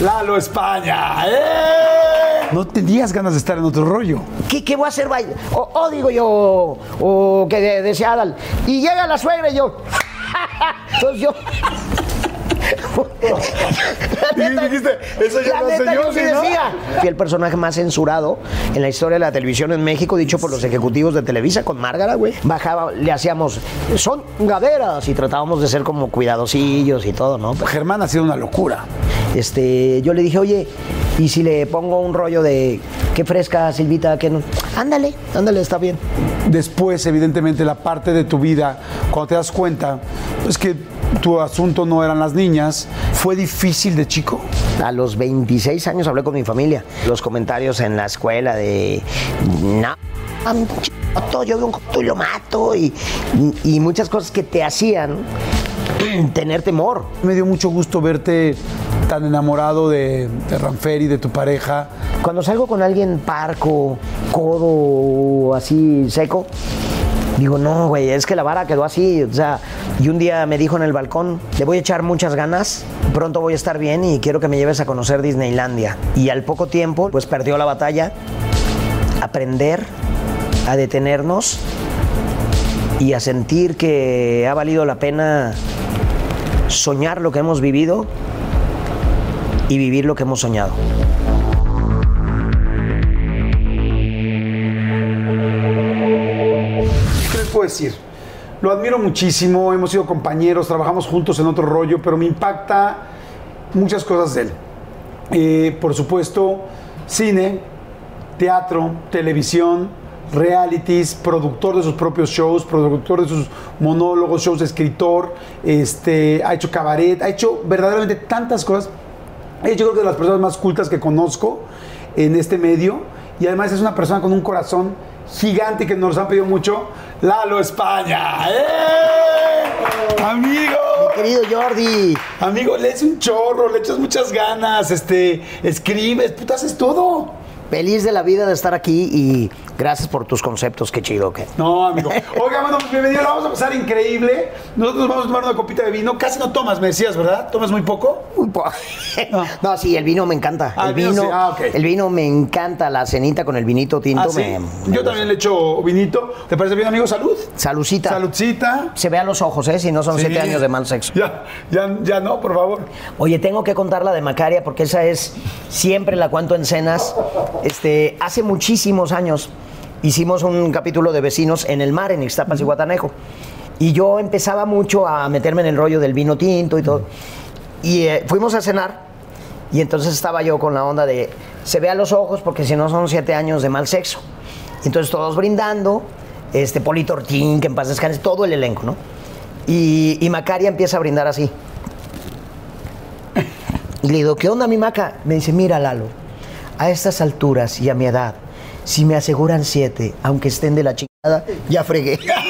Lalo España. ¡Eh! No tenías ganas de estar en otro rollo. ¿Qué, qué voy a hacer? baile? O, o digo yo, o que de- decía Adal. Y llega la suegra y yo. Entonces yo. Y dijiste, eso ya lo yo, sí decía. Fui el personaje más censurado en la historia de la televisión en México, dicho por los ejecutivos de Televisa con Márgara, güey. Bajaba, le hacíamos, son gaderas y tratábamos de ser como cuidadosillos y todo, ¿no? Germán ha sido una locura. Este, yo le dije, oye, ¿y si le pongo un rollo de qué fresca, Silvita, que no? Ándale, ándale, está bien. Después, evidentemente, la parte de tu vida, cuando te das cuenta, es que tu asunto no eran las niñas, fue difícil de chico. A los 26 años hablé con mi familia. Los comentarios en la escuela de, no, yo veo un joto y lo mato y, y muchas cosas que te hacían tener temor. Me dio mucho gusto verte tan enamorado de, de Ranferi, de tu pareja. Cuando salgo con alguien parco, codo, así seco, digo, no, güey, es que la vara quedó así. O sea, y un día me dijo en el balcón, le voy a echar muchas ganas, pronto voy a estar bien y quiero que me lleves a conocer Disneylandia. Y al poco tiempo, pues perdió la batalla. Aprender a detenernos y a sentir que ha valido la pena soñar lo que hemos vivido y vivir lo que hemos soñado. Decir? Lo admiro muchísimo, hemos sido compañeros, trabajamos juntos en otro rollo, pero me impacta muchas cosas de él. Eh, por supuesto, cine, teatro, televisión, realities, productor de sus propios shows, productor de sus monólogos, shows, escritor, este, ha hecho cabaret, ha hecho verdaderamente tantas cosas. Yo creo que de las personas más cultas que conozco en este medio y además es una persona con un corazón gigante que nos han pedido mucho, Lalo España. ¡Eh! Amigo. Querido Jordi, Amigo, lees un chorro, le echas muchas ganas, este, escribes, puta, haces todo. Feliz de la vida de estar aquí y gracias por tus conceptos, qué chido que. No, amigo. Oiga, bueno, pues bienvenido, vamos a pasar increíble. Nosotros nos vamos a tomar una copita de vino. Casi no tomas, me decías, ¿verdad? ¿Tomas muy poco? Muy po- No, sí, el vino me encanta. Ah, el vino sí, ah, el vino me encanta, la cenita con el vinito tinto Ah, sí. me, me Yo gusta. también le echo vinito. ¿Te parece bien, amigo? Salud. Salucita. Saludcita. Se ve a los ojos, ¿eh? Si no son Sí. siete años de mal sexo. Ya, ya, ya no, por favor. Oye, tengo que contar la de Macaria porque esa es, siempre la cuento en cenas. Este, hace muchísimos años hicimos un capítulo de vecinos en el mar, en Ixtapas y Guatanejo. Y yo empezaba mucho a meterme en el rollo del vino tinto y todo. Y eh, fuimos a cenar y entonces estaba yo con la onda de, se ve a los ojos porque si no son siete años de mal sexo. Entonces todos brindando, este Polito Ortín, que en paz descanse, todo el elenco, ¿no? Y, y Macaria empieza a brindar así. Y le digo, ¿qué onda, mi maca? Me dice, mira, Lalo, a estas alturas y a mi edad, si me aseguran siete, aunque estén de la chingada, ya fregué.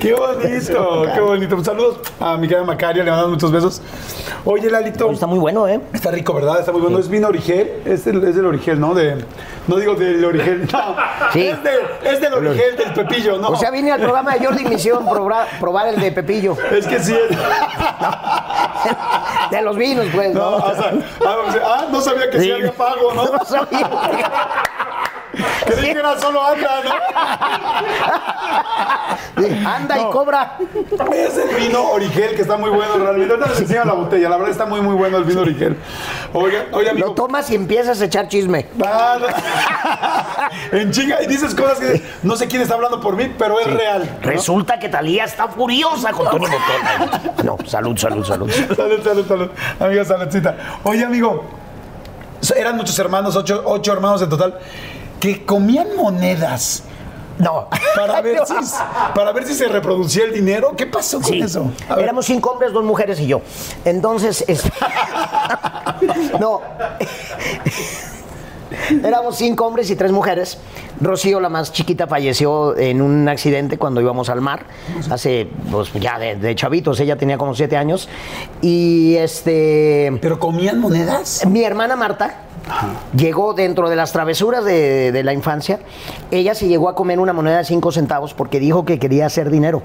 Qué bonito, qué bonito. Pues saludos a mi querida Macaria, le mandamos muchos besos. Oye, Lalito. Está muy bueno, ¿eh? Está rico, ¿verdad? Está muy bueno. Es vino origel. Es del, es del origel, ¿no? De, no digo del origel. No. Sí. Es, de- es del origel, del pepillo, ¿no? O sea, vine al programa de Jordi hicieron probar, probar el de Pepillo. es que sí es. De los vinos, pues, No, ¿no? o sea, ah, o sea, ah, no sabía que sí, Sí. había pago, ¿no? No sabía. Creí que era solo anda, ¿no? Anda y cobra. Es el vino Origel que está muy bueno realmente. Ahorita les enseño la botella. La verdad está muy, muy bueno el vino Origel. Oiga, oiga, amigo. Lo tomas y empiezas a echar chisme. Ah, no. en chinga, y dices cosas que no sé quién está hablando por mí, pero es real. ¿no? Resulta que Talía está furiosa con Tony Motola. No, salud, salud, salud. Salud, salud, salud. Amiga, saludcita. Oye, amigo, eran muchos hermanos, ocho, ocho hermanos en total, que comían monedas No. para ver, si, para ver si se reproducía el dinero. ¿Qué pasó con Sí. eso? Éramos cinco hombres, dos mujeres y yo. Entonces, es- no. Éramos cinco hombres y tres mujeres. Rocío, la más chiquita, falleció en un accidente cuando íbamos al mar. Hace, pues ya de, de chavitos, ella tenía como siete años. Y este. ¿Pero comían monedas? Mi hermana Marta llegó dentro de las travesuras de, de la infancia. Ella se llegó a comer una moneda de cinco centavos porque dijo que quería hacer dinero.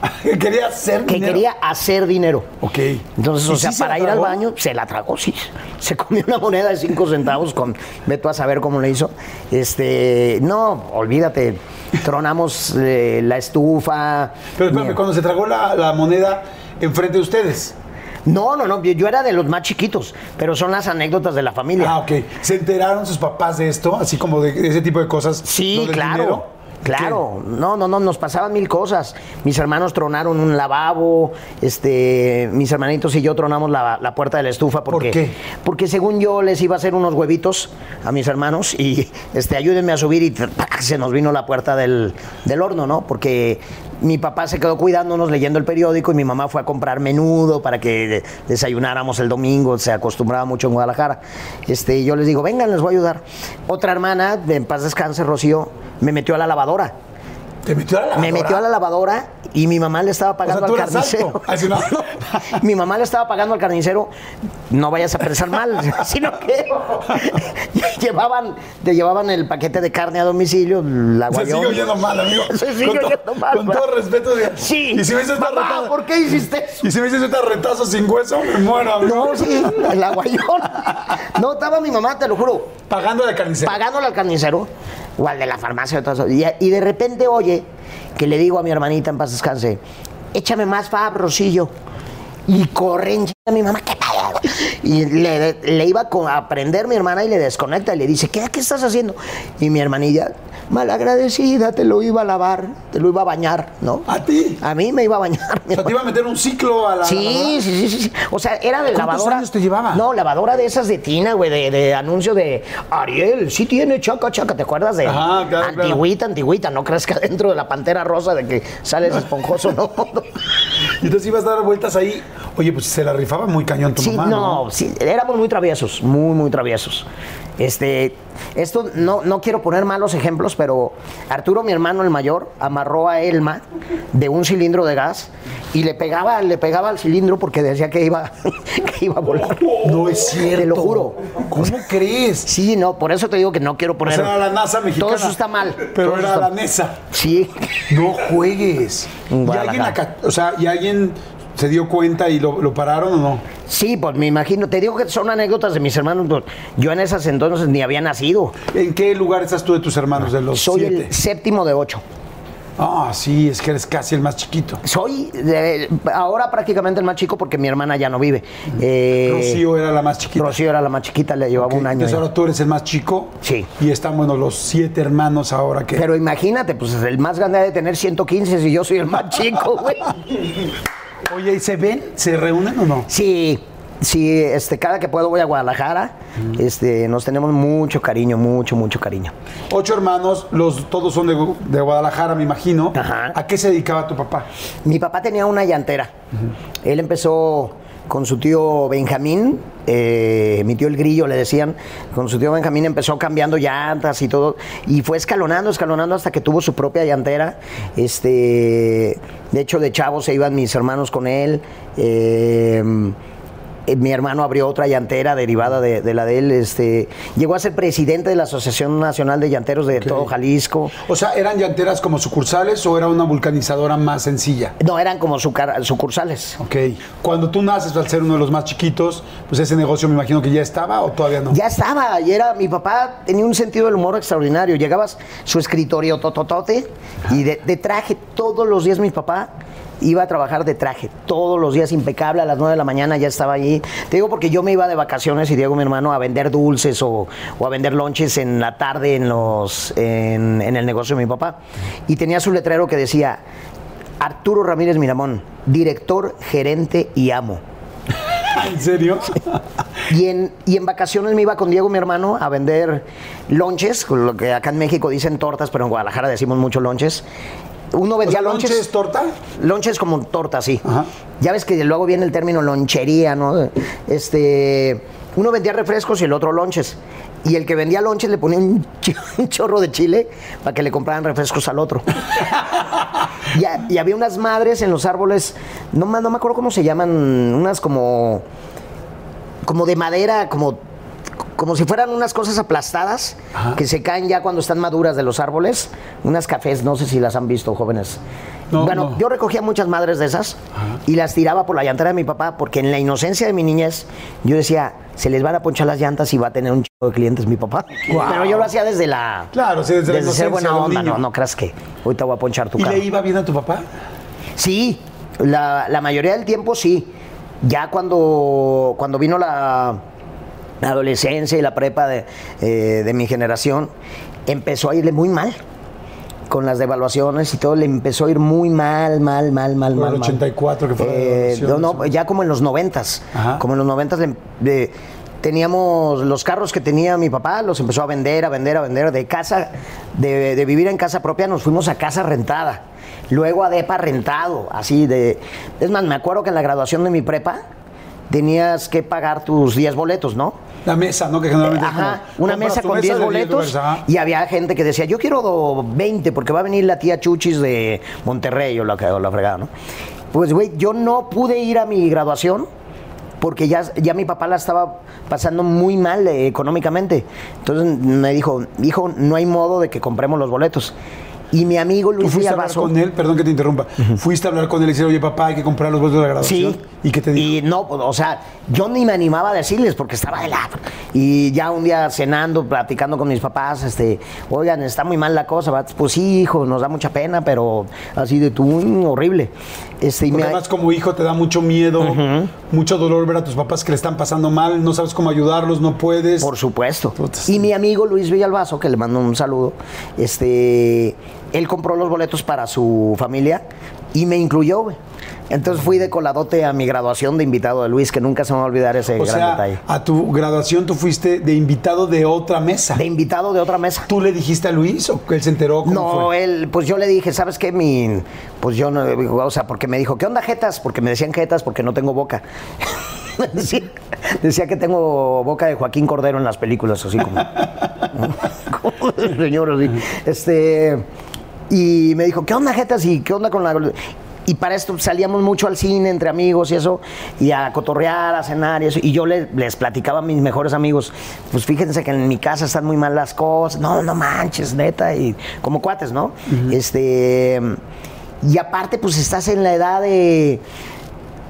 quería hacer que dinero. quería hacer dinero. Ok. Entonces, ¿Y o sea, sí para ir al baño, se la tragó, sí. Se comió una moneda de cinco centavos con, ve tú a saber cómo le hizo. Este, no, olvídate, tronamos eh, la estufa. Pero espérame, cuando se tragó la, la moneda enfrente de ustedes. No, no, no, yo- era de los más chiquitos, pero son las anécdotas de la familia. Ah, ok. ¿Se enteraron sus papás de esto? Así como de ese tipo de cosas. Sí, ¿Lo del claro. dinero? Claro, no, no, no, nos pasaban mil cosas. Mis hermanos tronaron un lavabo, este, mis hermanitos y yo tronamos la, la puerta de la estufa porque, qué? porque según yo les iba a hacer unos huevitos a mis hermanos y este, ayúdenme a subir y se nos vino la puerta del, del horno, ¿no? Porque mi papá se quedó cuidándonos leyendo el periódico y mi mamá fue a comprar menudo para que desayunáramos el domingo, se acostumbraba mucho en Guadalajara. Este, y yo les digo, vengan, les voy a ayudar. Otra hermana, de en paz descanse, Rocío, me metió a la lavadora. ¿Te metió a la lavadora? Me metió a la lavadora y mi mamá le estaba pagando al carnicero. alto. Ay, sí, no. mi mamá le estaba pagando al carnicero, no vayas a pensar mal, sino que llevaban, te llevaban el paquete de carne a domicilio, la Se guayón. sigue oyendo mal, amigo. Se sigue Con oyendo mal. Con todo respeto. Sí. Y si me dices Mamá, retada- ¿por qué hiciste eso? Y si me dices esta retazo sin hueso, me muero, amigo. No, sí, la guayón. No, estaba mi mamá, te lo juro, Pagando de carnicero. pagándole al carnicero o al de la farmacia o. Y, de repente oye que le digo a mi hermanita en paz descanse, échame más fab, Rosillo. Y corre en chinga a mi mamá, ¿qué pasa? Y le, iba a prender mi hermana y le desconecta y le dice, ¿qué, ¿qué estás haciendo? Y mi hermanilla, malagradecida, te lo iba a lavar, te lo iba a bañar, ¿no? ¿A ti? A mí me iba a bañar. O sea, te iba a meter un ciclo a la Sí, lavadora? sí, sí, sí. O sea, era de ¿Cuántos lavadora. años te llevaba? No, lavadora de esas de Tina, güey, de, de anuncio de Ariel, sí tiene chaca, chaca. ¿Te acuerdas de Ajá, claro, antigüita, antigüita? No crees que adentro de la pantera rosa de que sales esponjoso, no. Y entonces ibas a dar vueltas ahí. Oye, pues se la rifaba muy cañón tu Sí, mamá, no, ¿no? sí, éramos muy traviesos, muy, muy traviesos. Este, esto no, no quiero poner malos ejemplos, pero Arturo, mi hermano el mayor, amarró a Elma de un cilindro de gas y le pegaba, le pegaba al cilindro porque decía que iba, que iba a volar. No es cierto. Te lo juro. ¿Cómo crees? Sí, no, por eso te digo que no quiero O poner. sea, era la NASA mexicana. Todo eso está mal. Pero era está- la NESA. Sí. No juegues. ¿Y alguien, acá- o sea, ¿y alguien se dio cuenta y lo, lo pararon o no? Sí, pues me imagino. Te digo que son anécdotas de mis hermanos. pues, Yo en esas entonces ni había nacido. ¿En qué lugar estás tú de tus hermanos de los Soy siete? el séptimo de ocho. Ah, sí, es que eres casi el más chiquito. Soy eh, ahora prácticamente el más chico porque mi hermana ya no vive. Eh, Rocío era la más chiquita. Rocío era la más chiquita, le llevaba un año. Entonces ahora tú eres el más chico. Sí. Y están, bueno, los siete hermanos ahora que... Pero imagínate, pues el más grande ha de tener 115 si yo soy el más chico, güey. Oye, ¿y se ven? ¿Se reúnen o no? Sí, sí, este, cada que puedo voy a Guadalajara. Este, nos tenemos mucho cariño, mucho, mucho cariño. Ocho hermanos, los, todos son de, de Guadalajara, me imagino. Ajá. ¿A qué se dedicaba tu papá? Mi papá tenía una llantera. Él empezó con su tío Benjamín, eh, mi tío el grillo le decían, con su tío Benjamín empezó cambiando llantas y todo, y fue escalonando, escalonando hasta que tuvo su propia llantera. Este, de hecho, de chavo se iban mis hermanos con él. eh, mi hermano abrió otra llantera derivada de, de la de él. Este, llegó a ser presidente de la Asociación Nacional de Llanteros de todo Jalisco. O sea, ¿eran llanteras como sucursales o era una vulcanizadora más sencilla? No, eran como sucursales. Ok. Cuando tú naces, al ser uno de los más chiquitos, pues ese negocio me imagino que ya estaba o todavía no. Ya estaba, y era, mi papá tenía un sentido del humor extraordinario. Llegabas su escritorio tototote y de, de traje todos los días mi papá iba a trabajar de traje, todos los días impecable, a las 9 de la mañana ya estaba allí. Te digo porque yo me iba de vacaciones y Diego, mi hermano, a vender dulces o, o a vender lonches en la tarde en, los, en, en el negocio de mi papá. Y tenía su letrero que decía, Arturo Ramírez Miramón, director, gerente y amo. ¿En serio? Y en, y en vacaciones me iba con Diego, mi hermano, a vender lonches, lo que acá en México dicen tortas, pero en Guadalajara decimos mucho lonches. Uno vendía lonches. ¿lonche es torta? Lonches como torta, sí. Ajá. Ya ves que luego viene el término lonchería, ¿no? Este, uno vendía refrescos y el otro lonches. Y el que vendía lonches le ponía un, chorro de chile para que le compraran refrescos al otro. y, ha- y había unas madres en los árboles, no, no me acuerdo cómo se llaman, unas como, como de madera, como, como si fueran unas cosas aplastadas Ajá. que se caen ya cuando están maduras de los árboles. Unas cafés, no sé si las han visto, jóvenes. No, bueno, no. yo recogía muchas madres de esas y las tiraba por la llantera de mi papá, porque en la inocencia de mi niñez yo decía, se les van a ponchar las llantas y va a tener un chico de clientes mi papá. Pero yo lo hacía desde la. Claro, sí, desde la ser buena onda, no, no creas que ahorita voy a ponchar tu ¿Y carro. le iba bien a tu papá? Sí, la, la mayoría del tiempo sí. Ya cuando, cuando vino la adolescencia y la prepa de, eh, de mi generación, empezó a irle muy mal. Con las devaluaciones y todo, le empezó a ir muy mal, mal, mal, mal, mal. el mal. 84 que fue la Eh, no, no, ya como en los noventas. Ajá. Como en los noventas le- le- teníamos los carros que tenía mi papá, los empezó a vender, a vender, a vender. De casa, de, de vivir en casa propia, nos fuimos a casa rentada. Luego a depa rentado, así de... Es más, me acuerdo que en la graduación de mi prepa tenías que pagar tus 10 boletos, ¿no? La mesa, ¿no? Que generalmente es Ajá, como, una mesa con 10 de boletos y había gente que decía, yo quiero do- 20 porque va a venir la tía Chuchis de Monterrey o la, o la fregada, ¿no? Pues, güey, yo no pude ir a mi graduación porque ya, ya mi papá la estaba pasando muy mal eh, económicamente. Entonces me dijo, hijo, no hay modo de que compremos los boletos. Y mi amigo ¿Tú Luis fuiste a hablar Villalbazo... con él? Perdón que te interrumpa. Fuiste a hablar con él y decir, oye, papá, hay que comprar los boletos de la graduación. Sí. ¿Y qué te dijo? Y no, pues, o sea, yo ni me animaba a decirles porque estaba de lado. Y ya un día cenando, platicando con mis papás, este, oigan, está muy mal la cosa, ¿verdad? Pues sí, hijo, nos da mucha pena, pero así de tú, horrible. Este, y me- además como hijo te da mucho miedo, mucho dolor ver a tus papás que le están pasando mal, no sabes cómo ayudarlos, no puedes. Por supuesto. Y mi amigo Luis Villalbazo, que le mando un saludo, este, él compró los boletos para su familia y me incluyó, güey. Entonces fui de coladote a mi graduación de invitado de Luis, que nunca se me va a olvidar ese o gran sea, detalle. a tu graduación tú fuiste de invitado de otra mesa. De invitado de otra mesa. ¿Tú le dijiste a Luis o que él se enteró? ¿Cómo No, fue? él, pues yo le dije, ¿sabes qué? Mi, pues yo no, o sea, porque me dijo, ¿qué onda jetas? Porque me decían jetas porque no tengo boca. decía, decía que tengo boca de Joaquín Cordero en las películas, así como. como el señor, así. Este, y me dijo, ¿qué onda jetas? ¿Y qué onda con la.? Y para esto salíamos mucho al cine entre amigos y eso, y a cotorrear, a cenar y eso. Y yo le- les platicaba a mis mejores amigos, pues fíjense que en mi casa están muy mal las cosas. No, no manches, neta. Y como cuates, ¿no? Este. Y aparte, pues estás en la edad de.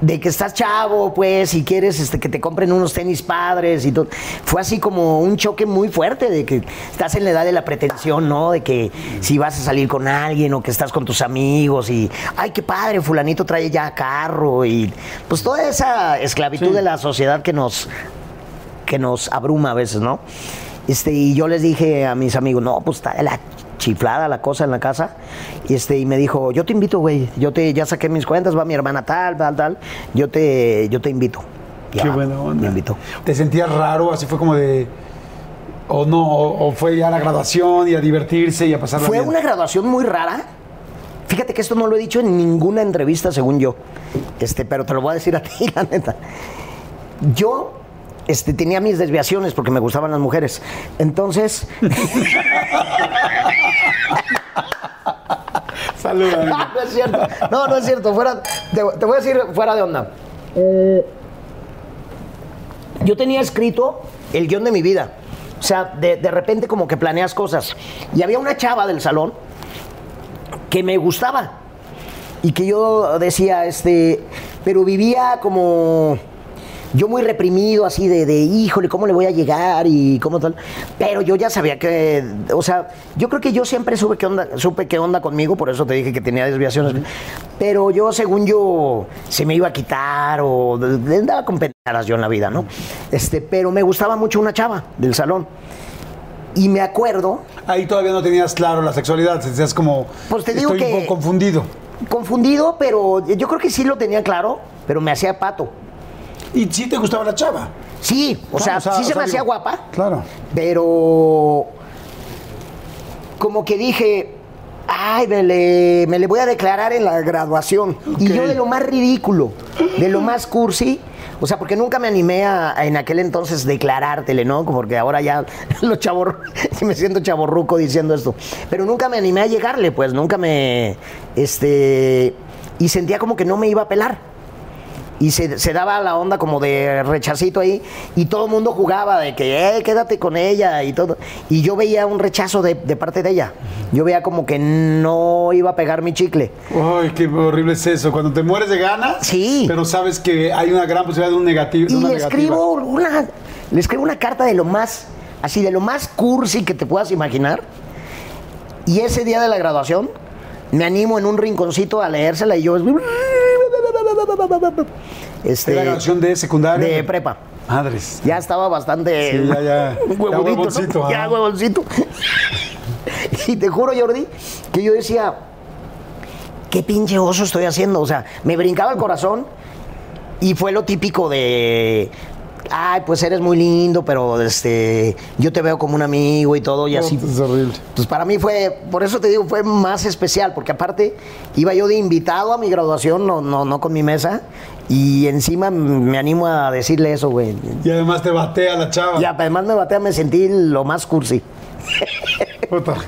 De que estás chavo, pues, y quieres este, que te compren unos tenis padres y todo. Fue así como un choque muy fuerte de que estás en la edad de la pretensión, ¿no? De que si vas a salir con alguien o que estás con tus amigos y, ay, qué padre, fulanito trae ya carro y pues toda esa esclavitud Sí. de la sociedad que nos, que nos abruma a veces, ¿no? Este, y yo les dije a mis amigos, no, pues está de la chiflada la cosa en la casa. Y este, y me dijo, yo te invito, güey. Yo te, ya saqué mis cuentas, va mi hermana tal, tal, tal. Yo te, yo te invito. Qué buena onda. Me invitó. ¿Te sentías raro? Así fue como de. O no, o, o fue ya la graduación y a divertirse y a pasarla Fue bien. una graduación muy rara. Fíjate que esto no lo he dicho en ninguna entrevista, según yo. Este, pero te lo voy a decir a ti, la neta. Yo este, tenía mis desviaciones porque me gustaban las mujeres. Entonces, Salud, amigo. no es cierto. No, no es cierto. Fuera, te, te voy a decir fuera de onda. Eh, yo tenía escrito el guion de mi vida. O sea, de, de repente como que planeas cosas. Y había una chava del salón que me gustaba. Y que yo decía, este, pero vivía como yo muy reprimido, así de, de, híjole, ¿cómo le voy a llegar? Y cómo tal. Pero yo ya sabía que, o sea, yo creo que yo siempre supe qué onda, supe qué onda conmigo, por eso te dije que tenía desviaciones. Pero yo, según yo, se me iba a quitar o andaba con pendejadas yo en la vida, ¿no? Este, pero me gustaba mucho una chava del salón. Y me acuerdo, Ahí todavía no tenías claro la sexualidad, decías como. Pues te digo estoy que- un poco confundido. confundido, pero yo creo que sí lo tenía claro, pero me hacía pato. ¿Y sí te gustaba la chava? Sí, o sea, sí se me hacía guapa. Claro. Pero como que dije, ay, me le, me le voy a declarar en la graduación. Y yo de lo más ridículo, de lo más cursi, o sea, porque nunca me animé a, a en aquel entonces declarártele, ¿no? Porque ahora ya lo chavo, me siento chaborruco diciendo esto. Pero nunca me animé a llegarle, pues, nunca me, este, y sentía como que no me iba a pelar. Y se, se daba la onda como de rechacito ahí y todo el mundo jugaba de que, eh, quédate con ella y todo. Y yo veía un rechazo de, de parte de ella. Yo veía como que no iba a pegar mi chicle. Ay, qué horrible es eso. Cuando te mueres de ganas, Sí. pero sabes que hay una gran posibilidad de un negativo. Y una le negativa. escribo una, le escribo una carta de lo más, así de lo más cursi que te puedas imaginar. Y ese día de la graduación me animo en un rinconcito a leérsela y yo este ¿Es la graduación de secundaria? de prepa. Madres. Ya estaba bastante Sí, ya, ya. Huevoncito, Ya huevoncito. y te juro, Jordi, que yo decía, ¿qué pinche oso estoy haciendo? O sea, me brincaba el corazón y fue lo típico de. Ay, pues eres muy lindo, pero este, yo te veo como un amigo y todo, y así. Es horrible. Pues para mí fue, por eso te digo, fue más especial, porque aparte iba yo de invitado a mi graduación, no, no, no con mi mesa, y encima me animo a decirle eso, güey. Y además te batea la chava. Y además me batea, me sentí lo más cursi.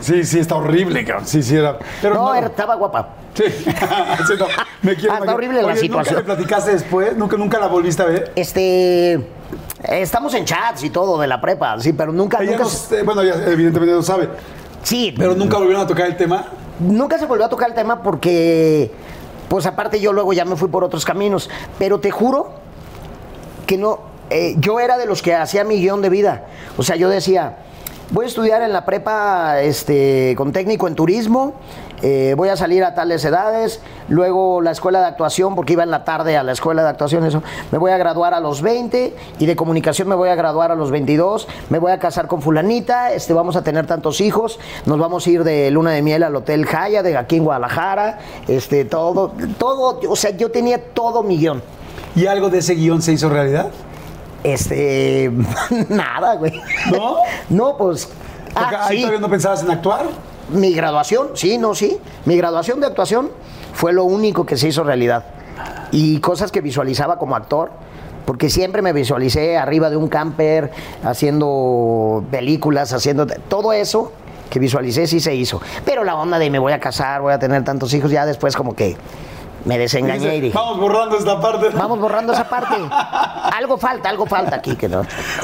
Sí, sí, está horrible, cabrón. Sí, sí, era. Pero no, no. era- estaba guapa. Sí. Sí, no, me quiero Ah, está horrible la Oye, situación. ¿Nunca le platicaste después? ¿Nunca, nunca la volviste a ver? Este. Estamos en chats y todo de la prepa, sí, pero nunca. Ella nunca no bueno, ella evidentemente no sabe. sí, Pero nunca volvieron a tocar el tema. nunca se volvió a tocar el tema porque, pues aparte yo luego ya me fui por otros caminos. Pero te juro que no, eh, yo era de los que hacía mi guion de vida. O sea, yo decía, voy a estudiar en la prepa este, con técnico en turismo, eh, voy a salir a tales edades, luego la escuela de actuación, porque iba en la tarde a la escuela de actuación, eso, me voy a graduar a los 20 y de comunicación me voy a graduar a los 22, me voy a casar con fulanita, este, vamos a tener tantos hijos, nos vamos a ir de luna de miel al Hotel Jaya de aquí en Guadalajara, este, todo, todo, o sea, yo tenía todo mi guion. ¿Y algo de ese guion se hizo realidad? Este, nada, güey. ¿No? No, pues. Ah, ahí sí. todavía no pensabas en actuar. Mi graduación, sí, no, sí. Mi graduación de actuación fue lo único que se hizo realidad. Y cosas que visualizaba como actor, porque siempre me visualicé arriba de un camper, haciendo películas, haciendo todo eso que visualicé sí se hizo. Pero la onda de me voy a casar, voy a tener tantos hijos, ya después como que me desengañé y dije, Vamos borrando esta parte. vamos borrando esa parte. Algo falta, algo falta aquí, que no.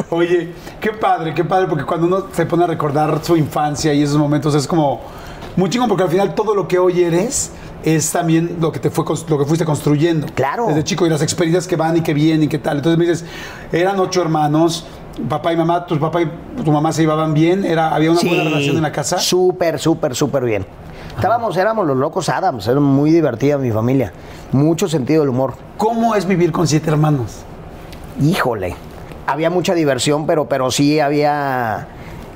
Oye, qué padre, qué padre, porque cuando uno se pone a recordar su infancia y esos momentos es como muy chingón, porque al final todo lo que hoy eres es también lo que te fue lo que fuiste construyendo. Claro. Desde chico y las experiencias que van y que vienen y qué tal. Entonces me dices, eran ocho hermanos, papá y mamá, tus papá y tu mamá se llevaban bien, era había una buena relación en la casa. Súper, súper, súper bien. Estábamos, éramos los locos Adams, era muy divertida mi familia. Mucho sentido del humor. ¿Cómo es vivir con siete hermanos? Híjole. Había mucha diversión, pero, pero sí había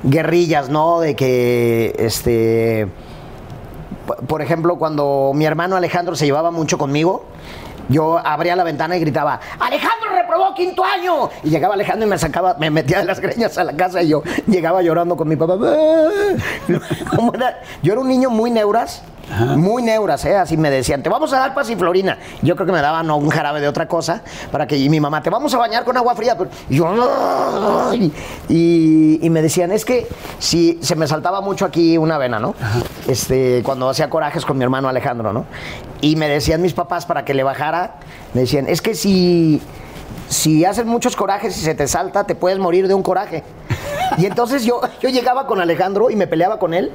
guerrillas, ¿no? De que, este. Por ejemplo, cuando mi hermano Alejandro se llevaba mucho conmigo, yo abría la ventana y gritaba, Alejandro reprobó quinto año. Y llegaba Alejandro y me sacaba, me metía de las greñas a la casa y yo llegaba llorando con mi papá. Yo era un niño muy neuras, muy neuras, ¿eh? Así me decían, te vamos a dar pasiflorina. Yo creo que me daban un jarabe de otra cosa para que y mi mamá, te vamos a bañar con agua fría. Pero- Y yo, y, y me decían, es que si se me saltaba mucho aquí una vena, ¿no? Este, cuando hacía corajes con mi hermano Alejandro, ¿no? Y me decían mis papás para que le bajara, me decían, es que si si haces muchos corajes y se te salta, te puedes morir de un coraje. Y entonces yo, yo llegaba con Alejandro y me peleaba con él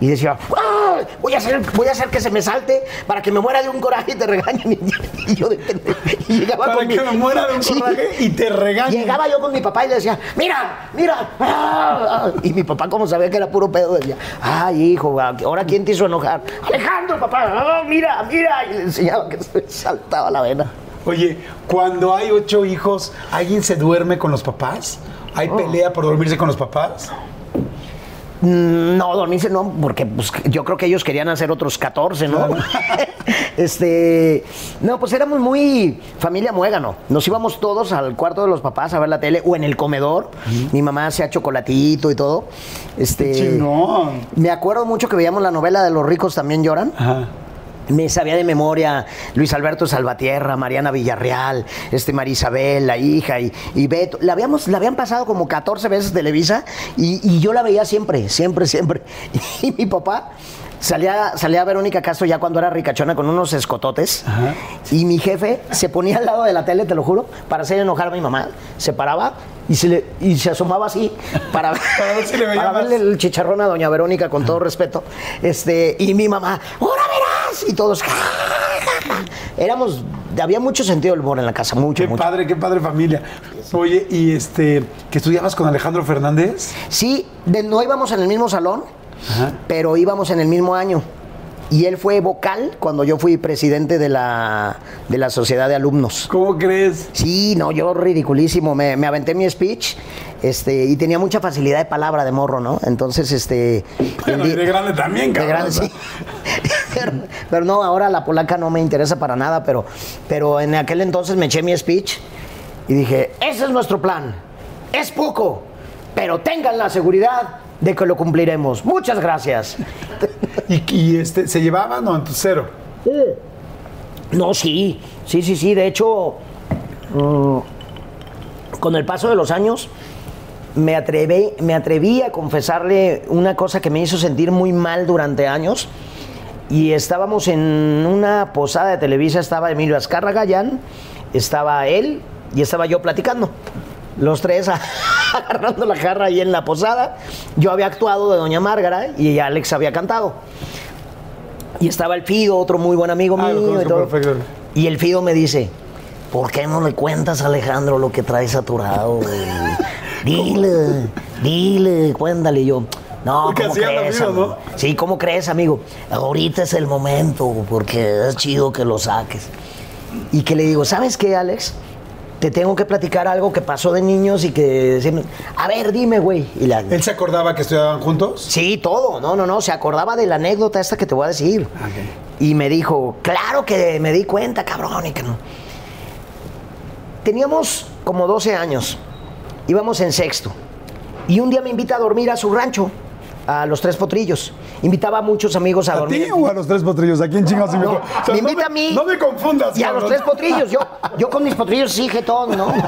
y decía, "¡Ay! Voy, a hacer, voy a hacer que se me salte para que me muera de un coraje y te regañen. Y, yo de pendejo. Y llegaba Para con que mi- me muera de un Sí. coraje y te regañen. Llegaba yo con mi papá y le decía, mira, mira. ah". Y mi papá, como sabía que era puro pedo, decía, ay, hijo, ahora quién te hizo enojar. Alejandro, papá, "Ah, mira, mira. Y le enseñaba que se saltaba la vena. Oye, cuando hay ocho hijos, ¿alguien se duerme con los papás? ¿Hay Oh. pelea por dormirse con los papás? Mm, No, dormirse no, porque pues, yo creo que ellos querían hacer otros 14, ¿no? este, no, pues éramos muy familia muégano. Nos íbamos todos al cuarto de los papás a ver la tele o en el comedor. Mi mamá hacía chocolatito y todo. Este, Chingón. me acuerdo mucho que veíamos la novela de Los ricos también lloran. Ajá. Me sabía de memoria Luis Alberto Salvatierra, Mariana Villarreal, este Marisabel, la hija y, y Beto. La, habíamos, la habían pasado como 14 veces Televisa y, y yo la veía siempre, siempre, siempre. Y mi papá salía, salía Verónica Castro ya cuando era ricachona con unos escototes. Ajá. Y mi jefe se ponía al lado de la tele, te lo juro, para hacer enojar a mi mamá. Se paraba y se, le- y se asomaba así para, Para ver si le veía para verle el chicharrón a doña Verónica con todo respeto. Este, y mi mamá, ¡ahora verás! Y todos, "Ja, ja, ja". Éramos, había mucho sentido del humor en la casa, mucho, Qué mucho. padre, qué padre familia. Oye, y este, que estudiabas con Alejandro Fernández. Sí, de- no íbamos en el mismo salón, Ajá. pero íbamos en el mismo año. Y él fue vocal cuando yo fui presidente de la, de la sociedad de alumnos. ¿Cómo crees? Sí, no, yo ridiculísimo. Me, me aventé mi speech este, y tenía mucha facilidad de palabra de morro, ¿no? Entonces, este. Bueno, y de grande también, de cabrón. grande, o sea. sí. pero, pero no, ahora la polaca no me interesa para nada, pero, pero en aquel entonces me eché mi speech y dije: Ese es nuestro plan. Es poco, pero tengan la seguridad de que lo cumpliremos. Muchas gracias. ¿Y, y, este, se llevaban o entonces cero? No, sí, sí, sí, sí. De hecho, mm, con el paso de los años, me atreví, me atreví a confesarle una cosa que me hizo sentir muy mal durante años. Y estábamos en una posada de Televisa, estaba Emilio Azcárraga, Jan, estaba él y estaba yo platicando. Los tres agarrando la jarra ahí en la posada. Yo había actuado de Doña Márgara y Alex había cantado. Y estaba el Fido, otro muy buen amigo Ah, mío. y, todo. el Fido me dice, ¿por qué no le cuentas a Alejandro lo que traes saturado? Dile, dile, cuéntale. Y yo, no, Porque ¿cómo crees? ¿no? Sí, ¿cómo crees, amigo? Ahorita es el momento, porque es chido que lo saques. Y que le digo, ¿sabes qué, Alex? Te tengo que platicar algo que pasó de niños y que... A ver, dime, güey. Y la... ¿Él se acordaba que estudiaban juntos? Sí, todo. No, no, no. Se acordaba de la anécdota esta que te voy a decir. Y me dijo, claro que me di cuenta, cabrón. Y que no. Teníamos como 12 años. Íbamos en sexto. Y un día me invita a dormir a su rancho, a los Tres Potrillos. Invitaba a muchos amigos a, ¿A dormir. ti o a los tres potrillos? ¿A quién chingados invitó? No, O sea, me no invita a mí. No me confundas, Y a los. Tres Potrillos. Yo, yo con mis potrillos sí, jetón, ¿no?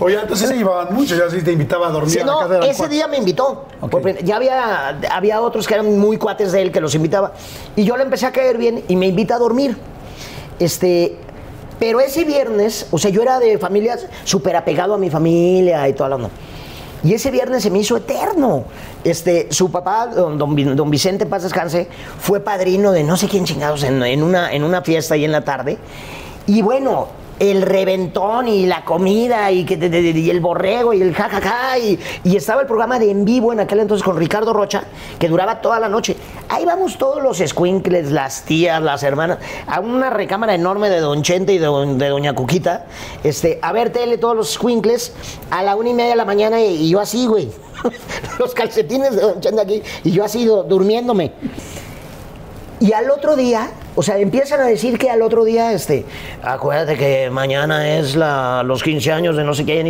Oye, entonces se llevaban mucho, ya sí te invitaba a dormir Sí, a la no, casa de la ese cuatro. día me invitó. Ok. Porque ya había, había otros que eran muy cuates de él que los invitaba. Y yo le empecé a caer bien y me invita a dormir. Este, pero ese viernes, o sea, yo era de familias súper apegado a mi familia y toda la onda. Y ese viernes se me hizo eterno. Este, su papá, don, don Vi- don Vicente Paz Descanse, fue padrino de no sé quién chingados en, en una, en una fiesta ahí en la tarde. Y bueno, el reventón y la comida y, que, y el borrego y el jajaja. y, y estaba el programa de en vivo en aquel entonces con Ricardo Rocha, que duraba toda la noche. Ahí vamos todos los squinkles, las tías, las hermanas, a una recámara enorme de Don Chente y de, de Doña Cuquita, este, a ver tele, todos los squinkles, a la una y media de la mañana y, y yo así, güey. los calcetines de Don Chente aquí, y yo así du- durmiéndome. Y al otro día, o sea, empiezan a decir que al otro día, este, acuérdate que mañana es la, los 15 años de no sé quién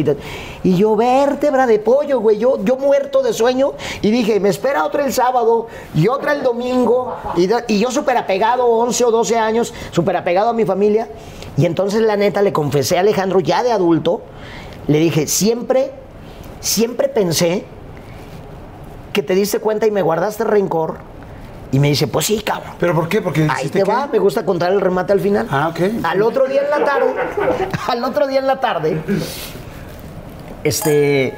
y yo, vértebra de pollo, güey, yo, yo muerto de sueño y dije, me espera otra el sábado y otra el domingo. Y, y yo súper apegado, 11 o 12 años, súper apegado a mi familia. Y entonces la neta le confesé a Alejandro, ya de adulto, le dije, siempre, siempre pensé que te diste cuenta y me guardaste rencor. Y me dice, pues sí, cabrón. ¿Pero por qué? Porque Ahí te qué? va, me gusta contar el remate al final. Ah, ok. Al otro día en la tarde, al otro día en la tarde, este,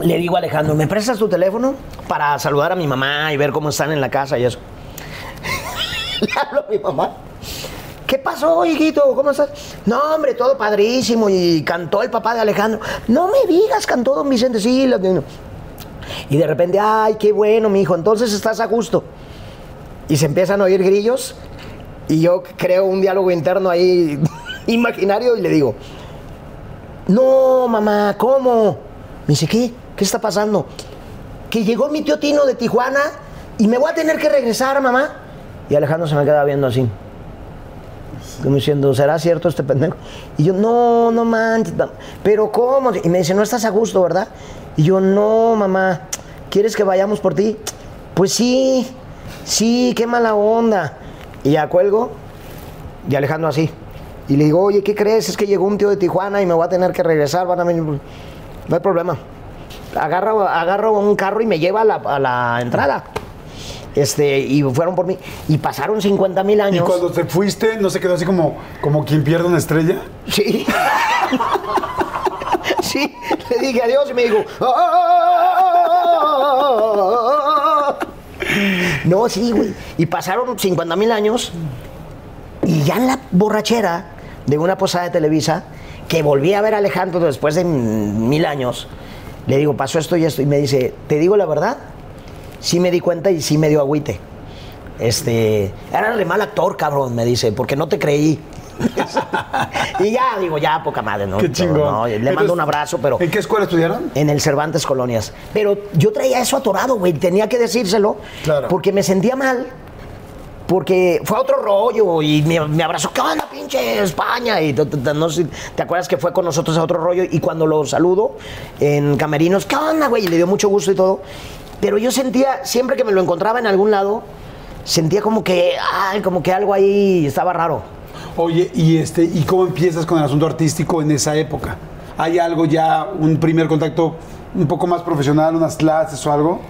le digo a Alejandro, ¿me prestas tu teléfono para saludar a mi mamá y ver cómo están en la casa y eso? le hablo a mi mamá. ¿Qué pasó, hijito? ¿Cómo estás? No, hombre, todo padrísimo. Y cantó el papá de Alejandro. No me digas, cantó don Vicente. Sí, lo- y de repente, ay, qué bueno, mi hijo, entonces estás a gusto. Y se empiezan a oír grillos y yo creo un diálogo interno ahí imaginario y le digo, no, mamá, ¿cómo? Me dice, ¿qué? ¿Qué está pasando? Que llegó mi tío Tino de Tijuana y me voy a tener que regresar, mamá. Y Alejandro se me queda viendo así. Como diciendo, ¿será cierto este pendejo? Y yo, no, no manches, pero ¿cómo? Y me dice, no estás a gusto, ¿verdad? Y yo, no, mamá, ¿quieres que vayamos por ti? Pues sí, sí, qué mala onda. Y ya cuelgo, y Alejandro así. Y le digo, oye, ¿qué crees? Es que llegó un tío de Tijuana y me voy a tener que regresar, van a venir. No hay problema. agarro, agarro un carro y me lleva a la, a la entrada. Este, y fueron por mí. Y pasaron 50 mil Y años. cuando te fuiste, ¿no se quedó así como, como quien pierde una estrella? Sí. sí, le dije adiós y me dijo. "Ah". No, sí, güey. Y pasaron 50 mil años y ya en la borrachera de una posada de Televisa, que volví a ver a Alejandro después de mil años, le digo, pasó esto y esto. Y me dice, ¿te digo la verdad? Sí me di cuenta y sí me dio agüite. Este, era re mal actor, cabrón, me dice, porque no te creí. y ya, digo, ya, poca madre, ¿no? Qué Pero, chingón. no, le Entonces, mando un abrazo, pero ¿En qué escuela estudiaron? en el Cervantes Colonias. Pero yo traía eso atorado, güey, tenía que decírselo, Claro. porque me sentía mal. Porque fue otro rollo y me, me abrazó, ¿qué onda, pinche España? Y no sé, ¿te acuerdas que fue con nosotros a otro rollo? Y cuando lo saludo en Camerinos, ¿qué onda, güey? Y le dio mucho gusto y todo. Pero yo sentía, siempre que me lo encontraba en algún lado, sentía como que, ay, como que algo ahí estaba raro. Oye, y este, ¿y cómo empiezas con el asunto artístico en esa época? ¿Hay algo ya, un primer contacto un poco más profesional, unas clases o algo?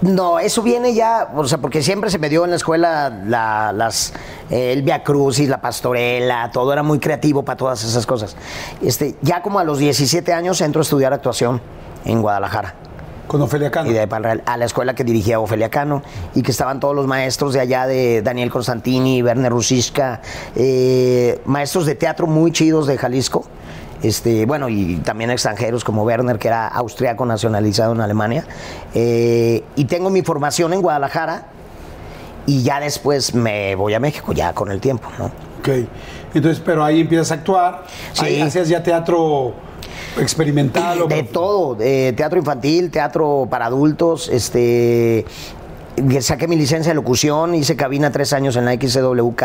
No, eso viene ya, o sea, porque siempre se me dio en la escuela la, las, eh, el Via Crucis, la pastorela, todo era muy creativo para todas esas cosas. Este, ya como a los 17 años entro a estudiar actuación en Guadalajara. Con Ofelia Cano. Y de ahí para el Real, a la escuela que dirigía Ofelia Cano y que estaban todos los maestros de allá de Daniel Constantini, Werner Rusiska, eh, maestros de teatro muy chidos de Jalisco. Este, bueno, y también extranjeros como Werner, que era austriaco nacionalizado en Alemania. Eh, y tengo mi formación en Guadalajara y ya después me voy a México, ya con el tiempo, ¿no? Ok. Entonces, pero ahí empiezas a actuar. Sí. Ahí hacías ya teatro experimental o De todo, de teatro infantil, teatro para adultos, este saqué mi licencia de locución, hice cabina tres años en la XWK,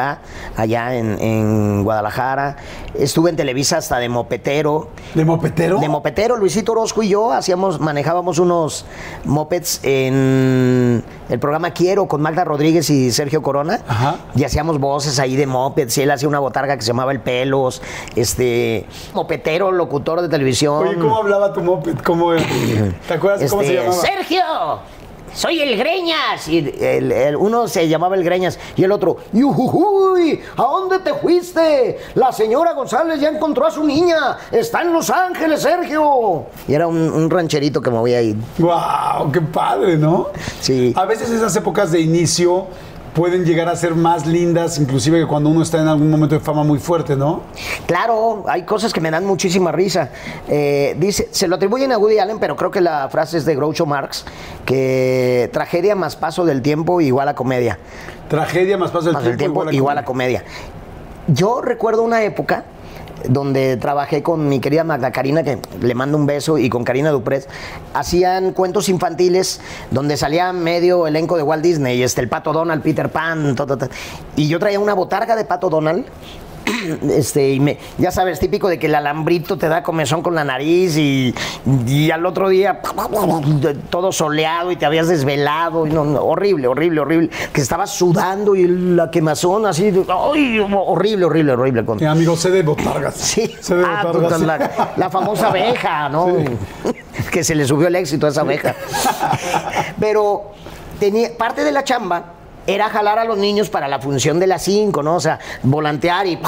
allá en, en Guadalajara. Estuve en Televisa hasta de mopetero. ¿De mopetero? De mopetero, Luisito Orozco y yo hacíamos, manejábamos unos mopeds en el programa Quiero con Magda Rodríguez y Sergio Corona. Ajá. Y hacíamos voces ahí de mopeds. Y él hacía una botarga que se llamaba El Pelos. Este, mopetero, locutor de televisión. Oye, ¿cómo hablaba tu moped? ¿Cómo era? ¿Te acuerdas cómo se Este, llamaba? Sergio, soy el Greñas. Y el- el- uno se llamaba el Greñas y el otro, ¡Yujujuy! ¿A dónde te fuiste? La señora González ya encontró a su niña. Está en Los Ángeles, Sergio. Y era un, un rancherito que movía ahí. ¡Wow! ¡Qué padre, ¿no? Sí. A veces esas épocas de inicio pueden llegar a ser más lindas, inclusive que cuando uno está en algún momento de fama muy fuerte, ¿no? Claro, hay cosas que me dan muchísima risa. Eh, dice, se lo atribuyen a Woody Allen, pero creo que la frase es de Groucho Marx, que tragedia más paso del tiempo igual a comedia. Tragedia más paso del Más tiempo, tiempo igual a comedia. Yo recuerdo una época donde trabajé con mi querida Magda Karina, que le mando un beso, y con Karina Duprés, hacían cuentos infantiles donde salía medio elenco de Walt Disney, este, el Pato Donald, Peter Pan, todo, todo. y yo traía una botarga de Pato Donald, este, y me, ya sabes, típico de que el alambrito te da comezón con la nariz y, y al otro día todo soleado y te habías desvelado, y no, no, horrible, horrible, horrible, que estabas sudando y la quemazón así, ay, horrible, horrible, horrible. Con, Mi amigo, sé de botargas. Sí, Sé de ah, botargas. la, la famosa abeja, ¿no? que se le subió el éxito a esa abeja. Pero tenía, parte de la chamba era jalar a los niños para la función de las 5, ¿no? O sea, volantear y...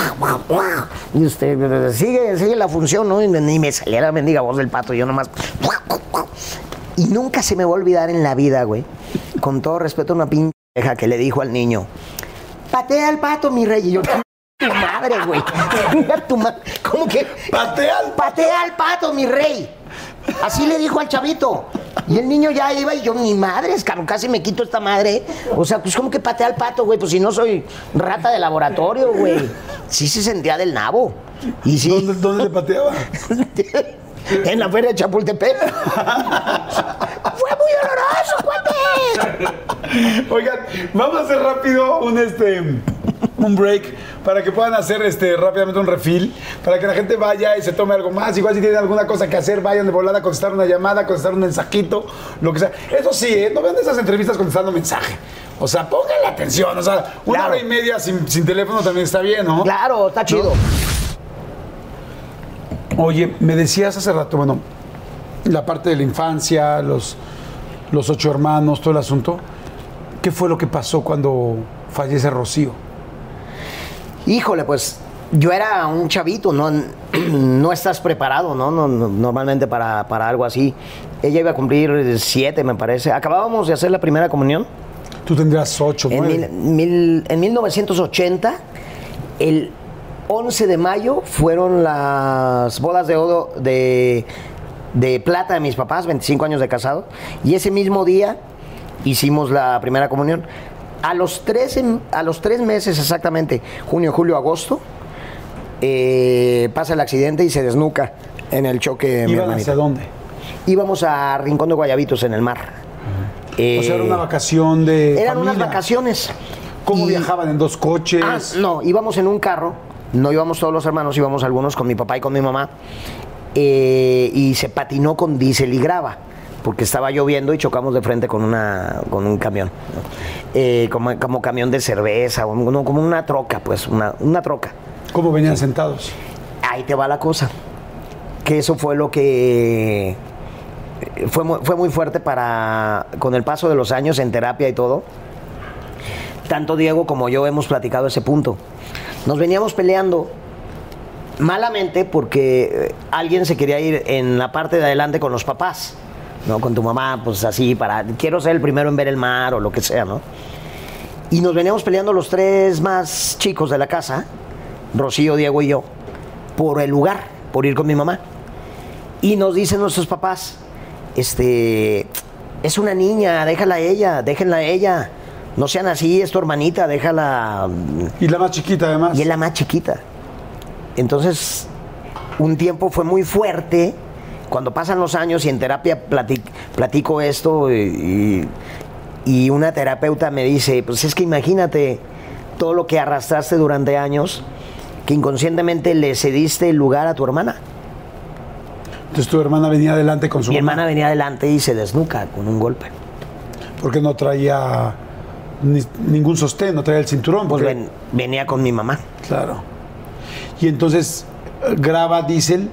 y usted, sigue, sigue la función, ¿no? Y ni me salía la mendiga voz del pato, yo nomás... Y nunca se me va a olvidar en la vida, güey, con todo respeto a una pinche abeja que le dijo al niño, patea al pato, mi rey. Y yo, tu madre, güey. Tu ma- ¿Cómo que? Patea al Patea al pato, mi rey. Así le dijo al chavito. Y el niño ya iba y yo, ni madres, cabrón, casi me quito esta madre. O sea, pues como que patea al pato, güey, pues si no soy rata de laboratorio, güey. Sí se sentía del nabo. Y sí. ¿Dónde, dónde le pateaba? en la feria de Chapultepec. Fue muy doloroso, cuate. Oigan, vamos a hacer rápido un este un break para que puedan hacer este rápidamente un refill, para que la gente vaya y se tome algo más. Igual si tienen alguna cosa que hacer, vayan de volada a contestar una llamada, contestar un mensajito, lo que sea. Eso sí, ¿eh? no vean esas entrevistas contestando mensaje. O sea, pónganle atención. O sea, una Claro. hora y media sin, sin teléfono también está bien, ¿no? Claro, está chido. Oye, me decías hace rato, bueno, la parte de la infancia, los, los ocho hermanos, todo el asunto. ¿Qué fue lo que pasó cuando fallece Rocío? Híjole, pues yo era un chavito, no, no estás preparado, ¿no? No, no, normalmente para, para algo así. Ella iba a cumplir siete, me parece. Acabábamos de hacer la primera comunión. Tú tendrías ocho, En, mil- mil- en 1980, el 11 de mayo, fueron las bodas de oro de, de plata de mis papás, 25 años de casado. Y ese mismo día hicimos la primera comunión. A los tres, a los tres meses exactamente, junio, julio, agosto, eh, pasa el accidente y se desnuca en el choque. ¿Iban hacia dónde? Íbamos a Rincón de Guayabitos en el mar. o sea, era Eh, una vacación de eran unas vacaciones. ¿Cómo Y- viajaban? ¿En dos coches? Ah, no, íbamos en un carro, no íbamos todos los hermanos, íbamos algunos con mi papá y con mi mamá, eh, y se patinó con diésel y grava, porque estaba lloviendo y chocamos de frente con, una, con un camión. Eh, como, como camión de cerveza, o no, como una troca, pues, una, una troca. ¿Cómo venían sentados? Ahí te va la cosa, que eso fue lo que fue muy, fue muy fuerte para, con el paso de los años en terapia y todo, tanto Diego como yo hemos platicado ese punto. Nos veníamos peleando malamente porque eh, alguien se quería ir en la parte de adelante con los papás, ¿no? Con tu mamá, pues así, para, quiero ser el primero en ver el mar o lo que sea, ¿no? Y nos veníamos peleando los tres más chicos de la casa, Rocío, Diego y yo, por el lugar, por ir con mi mamá. Y nos dicen nuestros papás, este, es una niña, déjala a ella, déjenla a ella. No sean así, es tu hermanita, déjala. Y la más chiquita, además. Y es la más chiquita. Entonces, un tiempo fue muy fuerte. Cuando pasan los años y en terapia plati- platico esto y, y una terapeuta me dice, pues es que imagínate todo lo que arrastraste durante años, que inconscientemente le cediste el lugar a tu hermana. Entonces tu hermana venía adelante con su Mi mamá, hermana venía adelante y se desnuca con un golpe. Porque no traía ni- ningún sostén, no traía el cinturón. Pues porque- ven- venía con mi mamá. Claro. Y entonces graba diésel,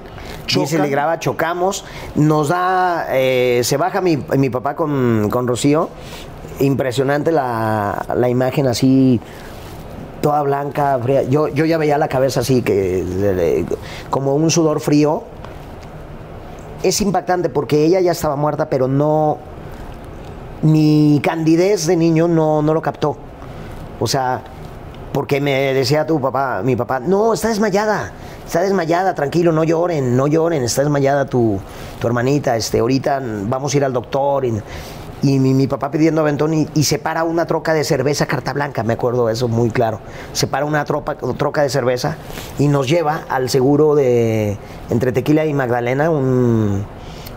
chocan. Dice, le graba, chocamos, nos da, eh, se baja mi, mi papá con, con Rocío, impresionante la, la imagen así, toda blanca, fría. Yo, yo ya veía la cabeza así, que como un sudor frío. Es impactante porque ella ya estaba muerta, pero no, mi candidez de niño no, no lo captó. O sea, porque me decía tu papá, mi papá, no, está desmayada, está desmayada, tranquilo, no lloren, no lloren, está desmayada tu, tu hermanita, este, ahorita vamos a ir al doctor. Y, y mi, papá pidiendo aventón y, se para una troca de cerveza carta blanca, me acuerdo eso muy claro. Se para una tropa, troca de cerveza y nos lleva al seguro de entre Tequila y Magdalena, un,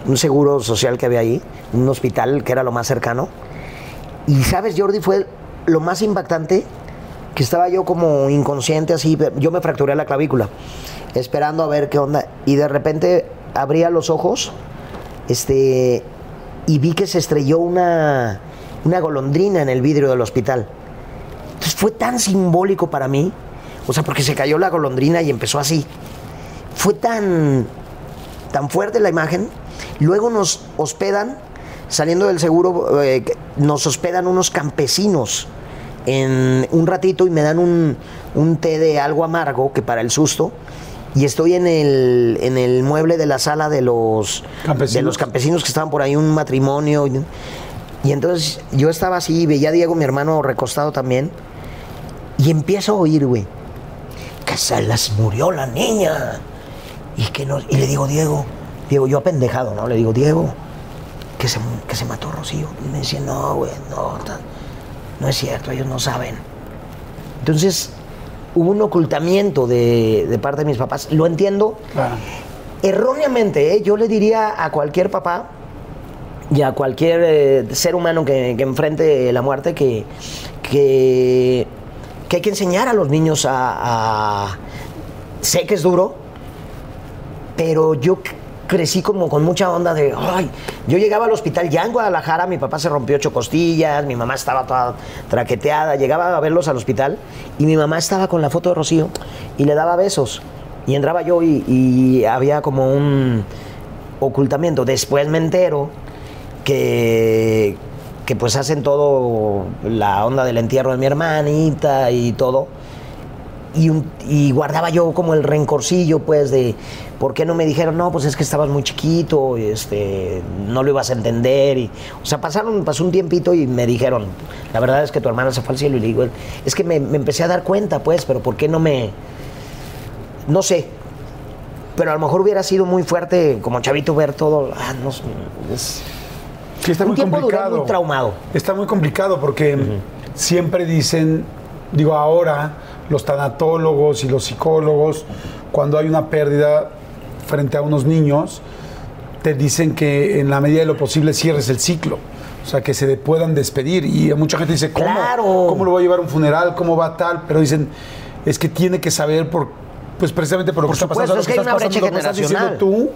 un seguro social que había ahí, un hospital que era lo más cercano. Y sabes, Jordi, fue lo más impactante que estaba yo como inconsciente así, yo me fracturé la clavícula, esperando a ver qué onda. Y de repente abría los ojos, este, y vi que se estrelló una, una golondrina en el vidrio del hospital. Entonces fue tan simbólico para mí, o sea, porque se cayó la golondrina y empezó así. Fue tan, tan fuerte la imagen. Luego nos hospedan, saliendo del seguro, eh, nos hospedan unos campesinos en un ratito y me dan un, un té de algo amargo que para el susto. Y estoy en el, en el mueble de la sala de los Campesinos. de los campesinos que estaban por ahí, un matrimonio. Y, entonces yo estaba así, veía a Diego, mi hermano, recostado también. Y empiezo a oír, güey, que se les murió la niña. Y, que no, y le digo, Diego, Diego, yo apendejado, ¿no? Le digo, Diego, que se, que se mató Rocío. Y me dice, no, güey, no, no es cierto, ellos no saben. Entonces, hubo un ocultamiento de, de parte de mis papás. Lo entiendo. Claro. Erróneamente, ¿eh? yo le diría a cualquier papá y a cualquier eh, ser humano que, que enfrente la muerte que, que, que hay que enseñar a los niños a, a- Sé que es duro, pero yo crecí como con mucha onda de, ay, yo llegaba al hospital ya en Guadalajara, mi papá se rompió ocho costillas, mi mamá estaba toda traqueteada, llegaba a verlos al hospital y mi mamá estaba con la foto de Rocío y le daba besos. Y entraba yo y, había como un ocultamiento. Después me entero que, que pues hacen todo la onda del entierro de mi hermanita y todo. Y, un- y guardaba yo como el rencorcillo, pues, de por qué no me dijeron, no, pues es que estabas muy chiquito, este, no lo ibas a entender. Y, o sea, pasaron, pasó un tiempito y me dijeron, la verdad es que tu hermana se fue al cielo. Y le digo, es que me, me empecé a dar cuenta, pues, pero ¿por qué no me.? No sé. Pero a lo mejor hubiera sido muy fuerte como chavito ver todo. Ah, no, es, Sí, está un muy tiempo duré complicado. muy traumado. Está muy complicado porque siempre dicen, digo ahora, los tanatólogos y los psicólogos, cuando hay una pérdida frente a unos niños, te dicen que en la medida de lo posible cierres el ciclo. O sea, que se puedan despedir. Y mucha gente dice, ¿cómo? Claro. ¿Cómo lo voy a llevar a un funeral? ¿Cómo va tal? Pero dicen, es que tiene que saber por... Pues precisamente por lo Por que está pasando, es lo que hay estás una brecha pasando, lo que me estás diciendo tú,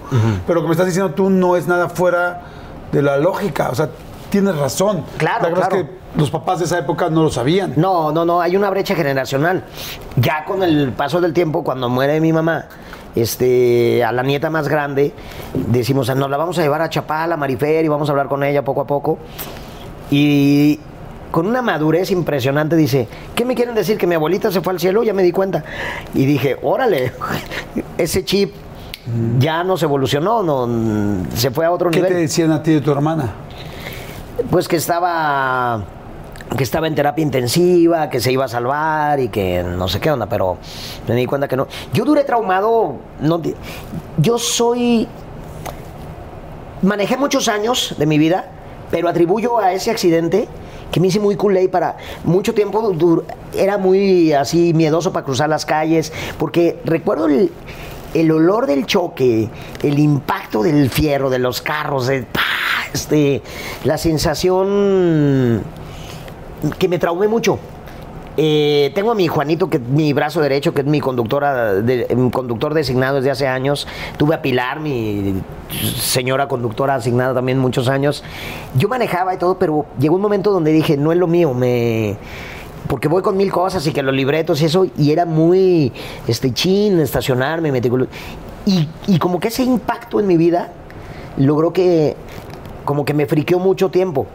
pero lo que me estás diciendo tú no es nada fuera de la lógica. O sea, tienes razón. Claro, La claro. es que los papás de esa época no lo sabían. No, no, no, hay una brecha generacional. Ya con el paso del tiempo, cuando muere mi mamá, este, a la nieta más grande, decimos, nos la vamos a llevar a Chapala, a Marifer, y vamos a hablar con ella poco a poco. Y con una madurez impresionante dice, ¿qué me quieren decir? ¿Que mi abuelita se fue al cielo? Ya me di cuenta. Y dije, órale, ese chip ya no se evolucionó, no, se fue a otro ¿Qué nivel te decían a ti de tu hermana? pues que estaba que estaba en terapia intensiva, que se iba a salvar y que no sé qué onda, pero me di cuenta que no. Yo duré traumado, no, yo soy manejé muchos años de mi vida, pero atribuyo a ese accidente que me hice muy culé para mucho tiempo era muy así miedoso para cruzar las calles, porque recuerdo el, olor del choque, el impacto del fierro, de los carros, de, este, la sensación que me traumé mucho. Eh, tengo a mi Juanito, que mi brazo derecho, que es mi conductora, de- conductor designado desde hace años. Tuve a Pilar, mi señora conductora asignada también muchos años. Yo manejaba y todo, pero llegó un momento donde dije, no es lo mío, me porque voy con mil cosas y que los libretos y eso, y era muy este chin, estacionarme, meticuloso. Y, y como que ese impacto en mi vida logró que, como que me friqueó mucho tiempo.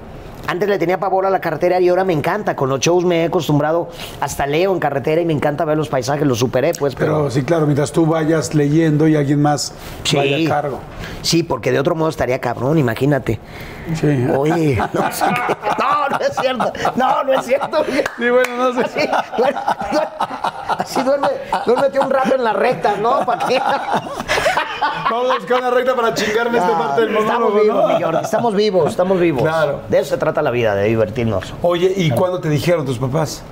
Antes le tenía pavor a la carretera y ahora me encanta. Con los shows me he acostumbrado, hasta leo en carretera y me encanta ver los paisajes, los superé, pues. Pero Pero, sí, claro, mientras tú vayas leyendo y alguien más vaya a cargo. Sí, porque de otro modo estaría cabrón, imagínate. Sí. Oye, no sé qué- No, no es cierto. No, no es cierto. Sí, bueno, no sé. Así, duerme, duerme, duérmete un rato en la recta, ¿no? ¿Para qué? Vamos a buscar una recta para chingarme esta Ah, parte del estamos monólogo, vivos, ¿no? Jordi, estamos vivos, estamos vivos. Claro. De eso se trata la vida, de divertirnos. Oye, ¿y cuándo te dijeron tus papás?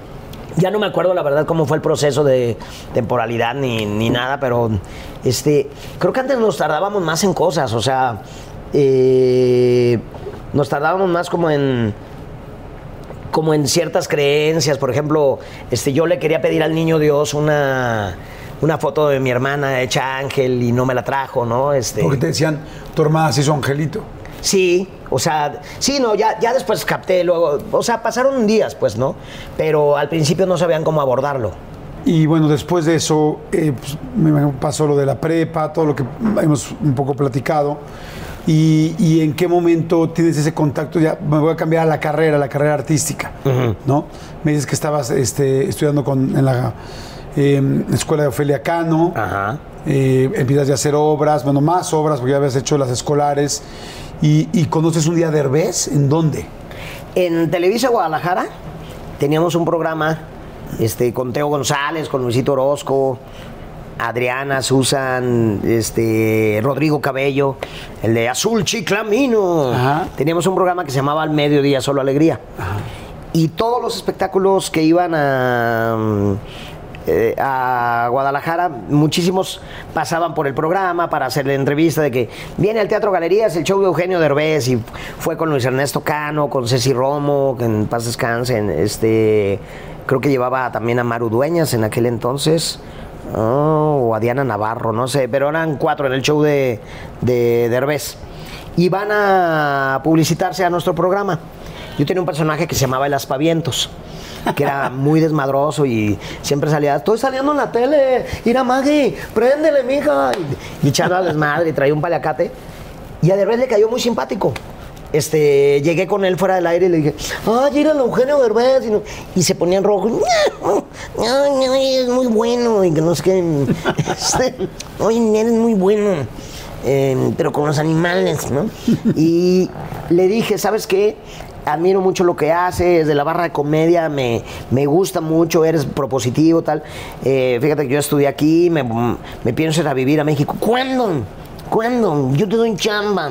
Ya no me acuerdo la verdad cómo fue el proceso de temporalidad ni, ni nada, pero este, creo que antes nos tardábamos más en cosas, o sea, eh, nos tardábamos más como en como en ciertas creencias, por ejemplo, este, yo le quería pedir al niño Dios una, una foto de mi hermana hecha ángel y no me la trajo, ¿no? Este, Porque te decían, tu hermana se hizo angelito. Sí, o sea, sí, no, ya, ya después capté, luego, o sea, pasaron días, pues, ¿no? Pero al principio no sabían cómo abordarlo. Y bueno, después de eso eh, pues, me pasó lo de la prepa, todo lo que hemos un poco platicado. Y, y en qué momento tienes ese contacto? Ya me voy a cambiar a la carrera, la carrera artística, ¿no? Me dices que estabas este, estudiando con, en la eh, escuela de Ofelia Cano. Ajá. eh, empiezas ya a hacer obras, bueno, más obras, porque ya habías hecho las escolares. Y, y conoces un día de Derbez, ¿en dónde? En Televisa Guadalajara teníamos un programa este, con Teo González, con Luisito Orozco, Adriana, Susan, este, Rodrigo Cabello, el de Azul Chiclamino. Ajá. Teníamos un programa que se llamaba Al Mediodía Solo Alegría. Y todos los espectáculos que iban a, eh, a Guadalajara, muchísimos pasaban por el programa para hacerle entrevista de que viene al Teatro Galerías el show de Eugenio Derbez y fue con Luis Ernesto Cano, con Ceci Romo, que en paz descansen, este, creo que llevaba también a Maru Dueñas en aquel entonces. oh, o a Diana Navarro, no sé, pero eran cuatro en el show de, de Derbez. Y van a publicitarse a nuestro programa. Yo tenía un personaje que se llamaba El Aspavientos, que era muy desmadroso y siempre salía, estoy saliendo en la tele, mira Maggie, préndele, mija. Y, y echando al desmadre y traía un paliacate. Y a Derbez le cayó muy simpático. Este, llegué con él fuera del aire y le dije, ay, era el Eugenio Derbez. Y, no- y se ponían rojo. Ay, ay, es muy bueno. Y que no sé qué. Este, Oye, eres muy bueno. eh, pero con los animales, ¿no? Y le dije, ¿sabes qué? Admiro mucho lo que haces, de la barra de comedia, me, me gusta mucho, eres propositivo, tal. Eh, fíjate que yo estudié aquí, me, me pienso ir a vivir a México. ¿Cuándo? ¿Cuándo? Yo te doy chamba.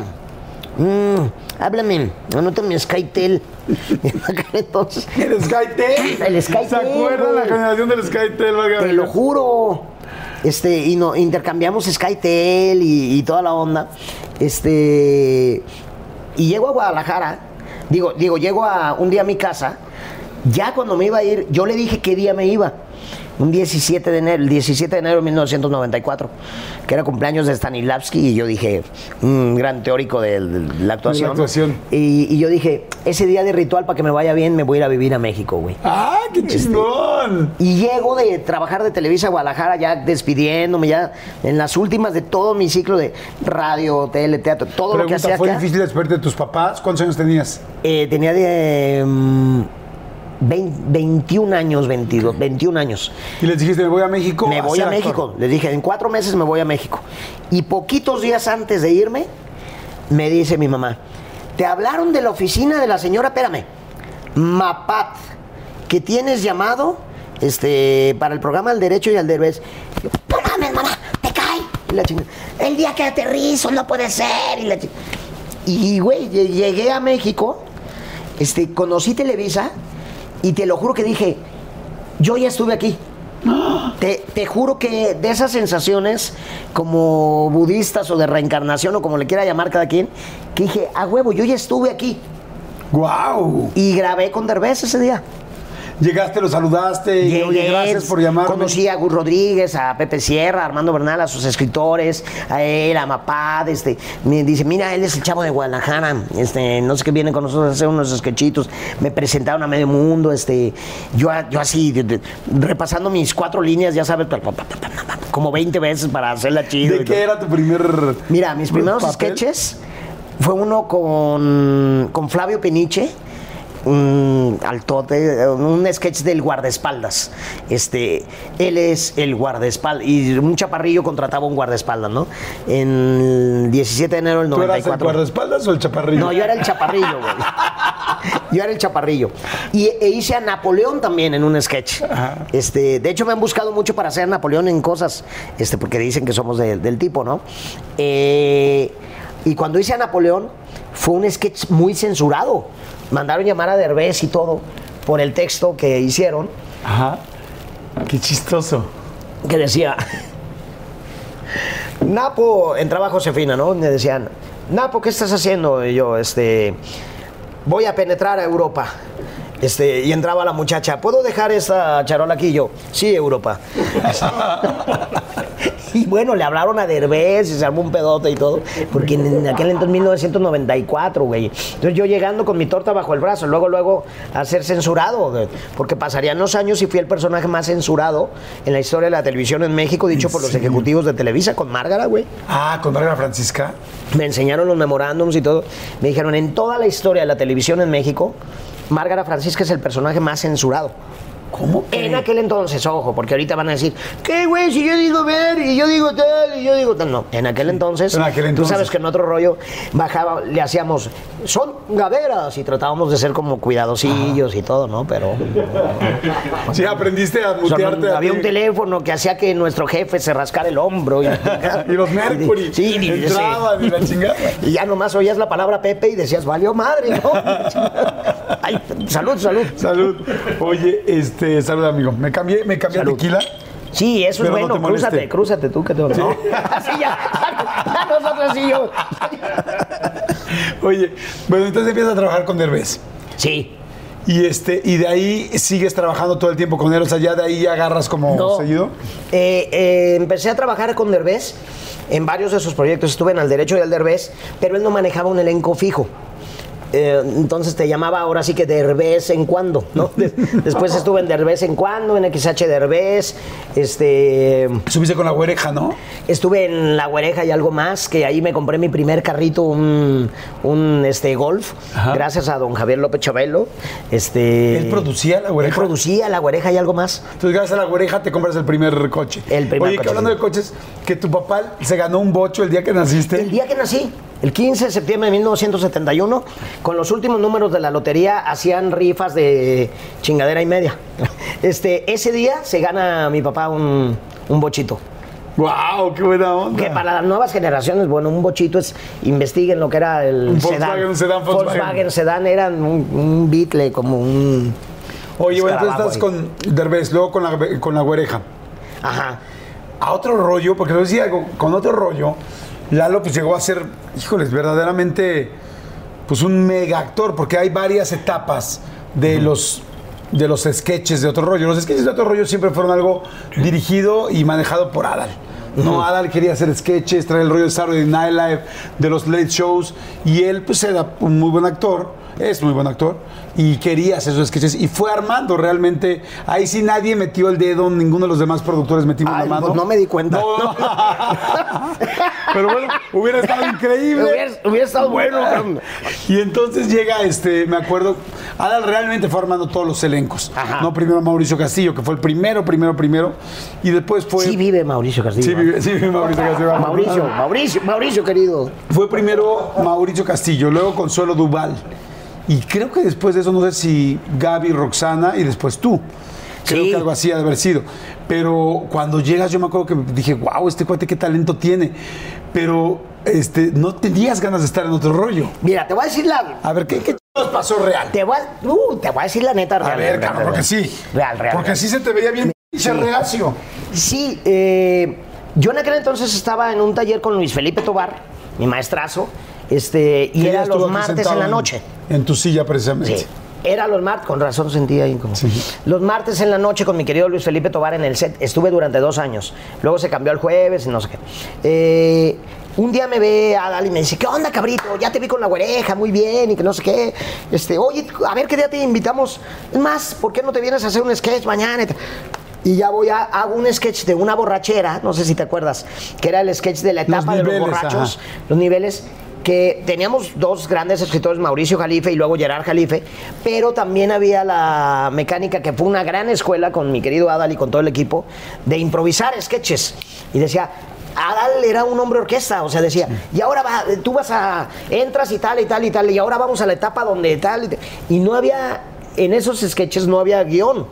Mm, háblame, anótame Skytel. Entonces, El Skytel. El Skytel, ¿Se acuerdan la generación del Skytel? te lo juro. Este, y no, intercambiamos Skytel y, y toda la onda. Este, y llego a Guadalajara, digo, digo, llego a un día a mi casa. Ya cuando me iba a ir, yo le dije qué día me iba. Un 17 de enero, el 17 de enero de 1994, que era cumpleaños de Stanislavski, y yo dije, un gran teórico de, de la actuación. actuación. Y, y yo dije, ese día de ritual, para que me vaya bien, me voy a ir a vivir a México, güey. ¡Ah, qué Este, chingón! Y llego de trabajar de Televisa Guadalajara, ya despidiéndome, ya en las últimas de todo mi ciclo de radio, tele, teatro, todo lo que hacía ¿fue acá. difícil despedirte de tus papás? ¿Cuántos años tenías? Eh, tenía de mm, 20 21 años, 22, 21 años. Y les dijiste, me voy a México. Me voy a actor. México. Les dije, en cuatro meses me voy a México. Y poquitos días antes de irme, me dice mi mamá, te hablaron de la oficina de la señora, espérame, Mapat, que tienes llamado este, para el programa del derecho y al derbez. No mames, mamá, te cae. Y la chingada, el día que aterrizo no puede ser. Y, la y güey, lle- llegué a México, este, conocí Televisa y te lo juro que dije, yo ya estuve aquí. Te, te juro que de esas sensaciones como budistas o de reencarnación o como le quiera llamar cada quien, que dije, a huevo, yo ya estuve aquí. ¡Guau! Y grabé con Derbez ese día. Llegaste, lo saludaste. y, oye, gracias por llamarme. Conocí a Gus Rodríguez, a Pepe Sierra, a Armando Bernal, a sus escritores, a él, a Mapad, este, me dice, mira, él es el chavo de Guadalajara, este, no sé qué viene con nosotros a hacer unos sketchitos. Me presentaron a medio mundo, este, yo, yo así, de- de- repasando mis cuatro líneas, ya sabes, como 20 veces para hacerla chido. ¿De qué todo. era tu primer. Mira, mis primeros papel? sketches fue uno con, con Flavio Peniche, un altote, un sketch del guardaespaldas. Este, él es el guardaespaldas y un chaparrillo contrataba un guardaespaldas, ¿no? En el 17 de enero del ¿Tú eras el 94. guardaespaldas o el chaparrillo? No, yo era el chaparrillo, güey. Yo era el chaparrillo. Y e hice a Napoleón también en un sketch. Ajá. Este, de hecho, me han buscado mucho para hacer a Napoleón en cosas, este, porque dicen que somos de- del tipo, ¿no? Eh, y cuando hice a Napoleón, fue un sketch muy censurado. Mandaron llamar a Derbez y todo por el texto que hicieron, Ajá. Qué chistoso. que decía. Napo, entraba Josefina, ¿no? Me decían, Napo, ¿qué estás haciendo? Y yo, este, voy a penetrar a Europa. Este, y entraba la muchacha, ¿puedo dejar esta charola aquí? Y yo, sí, Europa. y bueno, le hablaron a Derbez y se armó un pedote y todo, porque en, aquel entonces, 1994, güey. Entonces yo llegando con mi torta bajo el brazo, luego, luego a ser censurado, güey, porque pasarían los años y fui el personaje más censurado en la historia de la televisión en México, dicho por los ejecutivos de Televisa, con Márgara, güey. Ah, con Margarita Francisca. Me enseñaron los memorándums y todo. Me dijeron, en toda la historia de la televisión en México, Márgara Francisca es el personaje más censurado. ¿Cómo? En aquel entonces, ojo, porque ahorita van a decir, ¿qué, güey? Si yo digo ver, y yo digo tal, y yo digo tal. No, en aquel entonces, En aquel tú entonces. sabes que en otro rollo bajaba, le hacíamos, son gaveras, y tratábamos de ser como cuidadosillos y todo, ¿no? Pero Sí, aprendiste a mutearte. a había un teléfono que hacía que nuestro jefe se rascara el hombro. Y, Y los Mercury. Sí, y- entraban y la chingada. y ya nomás oías la palabra Pepe y decías, valió madre, ¿no? Ay, salud, salud. Salud. Oye, este, salud, amigo. Me cambié, me cambié Salud. tequila. Sí, eso Pero es no bueno. moleste. crúzate, crúzate tú que te ¿no? Así ya, ya nosotros y yo. Oye, bueno, entonces empiezas a trabajar con Derbez. Sí. Y este, y de ahí sigues trabajando todo el tiempo con él. O sea, ya de ahí ya agarras como No. seguido. Eh, eh, empecé a trabajar con Derbez en varios de sus proyectos. Estuve en Al Derecho y Al Derbez, pero él no manejaba un elenco fijo. Eh, entonces te llamaba ahora sí que de vez en cuando, ¿no? De- después estuve en de vez en cuando, en XH de este... Subiste con la güereja, ¿no? Estuve en La Güereja y algo más, que ahí me compré mi primer carrito, un, un este, Golf, Ajá. gracias a don Javier López Chabelo. Este, ¿Él producía La Güereja? Él producía La Güereja y algo más. Entonces, gracias a la güereja te compras el primer coche. El primer Oye, coche, hablando sí. de coches, que tu papá se ganó un bocho el día que naciste. El día que nací, el 15 de septiembre de 1971, con los últimos números de la lotería, hacían rifas de chingadera y media. Este, ese día se gana mi papá un, un bochito. ¡Wow! ¡Qué buena onda! Que para las nuevas generaciones, bueno, un bochito es, investiguen lo que era el. Volkswagen, un sedán Volkswagen. Volkswagen sedán eran un, un como un... Oye, bueno, entonces estás con Derbez, luego con la, con la güereja. Aja. A otro rollo, porque lo decía con otro rollo, Lalo pues llegó a ser, híjoles, verdaderamente, pues un mega actor, porque hay varias etapas de los de los sketches de otro rollo. Los sketches de otro rollo siempre fueron algo dirigido y manejado por Adal. No, Adal quería hacer sketches, traer el rollo de Saturday Night Live, de los late shows, y él pues era un muy buen actor, es muy buen actor, y quería hacer esos sketches, y fue armando realmente, ahí sí nadie metió el dedo, ninguno de los demás productores metimos Ay, la mano. pues no me di cuenta. No, no. Pero bueno, hubiera estado increíble. Hubiera- hubiera estado bueno, cabrón. Y entonces llega, este, me acuerdo, Adal realmente fue armando todos los elencos. Ajá. No primero Mauricio Castillo, que fue el primero, primero, primero. Y después fue. Sí vive Mauricio Castillo. Sí vive, sí vive Mauricio Castillo. Mauricio, Mauricio, Mauricio, querido. Fue primero Mauricio Castillo, luego Consuelo Duval. Y creo que después de eso, no sé si Gaby, Roxana y después tú. Creo Sí. que algo así ha de haber sido. Pero cuando llegas, yo me acuerdo que dije, wow, este cuate qué talento tiene. Pero este, no tenías ganas de estar en otro rollo. Mira, te voy a decir la. A ver, ¿qué, qué nos pasó real? Te voy a, uh, te voy a decir la neta real. A ver, real, cabrón, real, porque real. sí. Real, real. Porque sí se te veía bien pinche reacio. Sí, eh, yo en aquel entonces estaba en un taller con Luis Felipe Tobar, mi maestrazo, este, y era los martes en la noche. En tu silla, precisamente. Sí. Era los martes, con razón sentía ahí como. Los martes en la noche con mi querido Luis Felipe Tobar en el set. Estuve durante dos años. Luego se cambió al jueves y no sé qué. Eh, un día me ve Adal y me dice, ¿qué onda, cabrito? Ya te vi con la güereja, muy bien, y que no sé qué. Este, oye, a ver qué día te invitamos. Es más, ¿por qué no te vienes a hacer un sketch mañana? Y ya voy a hago un sketch de una borrachera, no sé si te acuerdas, que era el sketch de la Los etapa de los borrachos ajá. los niveles que teníamos dos grandes escritores, Mauricio Jalife y luego Gerard Jalife, pero también había la mecánica que fue una gran escuela con mi querido Adal y con todo el equipo de improvisar sketches. Y decía, Adal era un hombre orquesta, o sea, decía, y ahora va, tú vas a, entras y tal y tal y tal, y ahora vamos a la etapa donde tal y tal. Y no había, en esos sketches no había guion,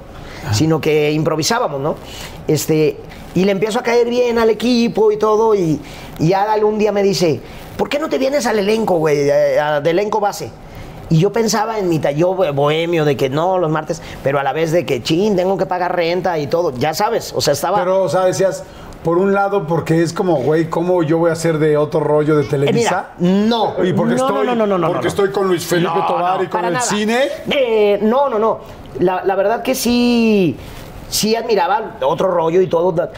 sino que improvisábamos, ¿no? Este, y le empiezo a caer bien al equipo y todo, y, y Adal un día me dice, ¿por qué no te vienes al elenco, güey, eh, a- de elenco base? Y yo pensaba en mi yo bohemio de que no, los martes, pero a la vez de que, chin, tengo que pagar renta y todo, ya sabes, o sea, estaba... Pero, o sea, decías, por un lado, porque es como, güey, ¿cómo yo voy a hacer de otro rollo de Eh, Televisa? mira, no. Y porque no, estoy, no, no, no, no, porque no. estoy con Luis Felipe No, Tobar y con el nada. cine. Eh, no, no, no. La, la verdad que sí, sí admiraba otro rollo y todo.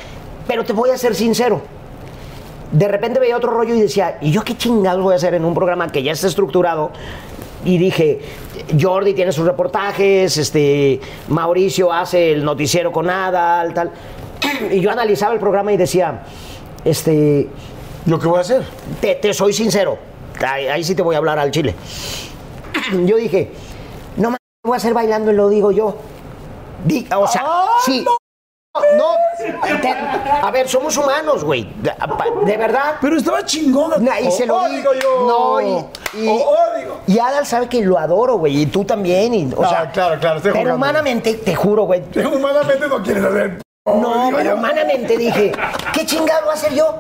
Pero te voy a ser sincero. De repente veía otro rollo y decía, ¿y yo qué chingados voy a hacer en un programa que ya está estructurado? Y dije, Jordi tiene sus reportajes, este, Mauricio hace el noticiero con Adal, tal. Y yo analizaba el programa y decía, este, Lo que voy a hacer. te, te soy sincero, ahí, ahí sí te voy a hablar al chile. Yo dije, no me voy a hacer bailando y lo digo yo. Di- o sea, sí. No, te- a ver, somos humanos, güey. De, de verdad. Pero estaba chingón. Y se lo oh, di- digo yo. No, y, y, Oh, oh, digo. y Adal sabe que lo adoro, güey. Y tú también. Y, o No, sea, claro, claro, estoy Pero jugando. humanamente, te juro, güey. Humanamente no quieres hacer. No, pero yo. humanamente dije, ¿qué chingado voy a hacer yo?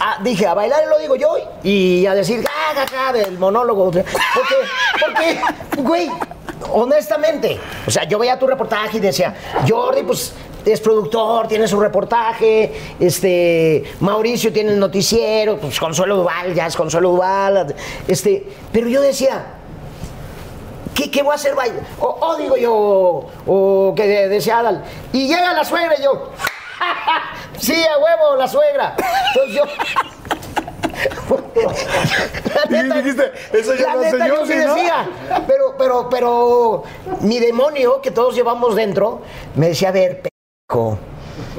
Ah, dije, a bailar lo digo yo y a decir, ja, ja, del monólogo. Porque, porque, güey, honestamente, o sea, yo veía tu reportaje y decía, Jordi, pues es productor, tiene su reportaje, este, Mauricio tiene el noticiero, pues Consuelo Duval, ya es Consuelo Duval, este, pero yo decía, ¿Qué, qué voy a hacer? O, o digo yo, o que de- decía Adal. Y llega la suegra y yo, sí, a huevo, la suegra. Entonces yo, Y dijiste, eso ya la neta, yo, decía. Pero, pero, pero, mi demonio que todos llevamos dentro me decía, a ver,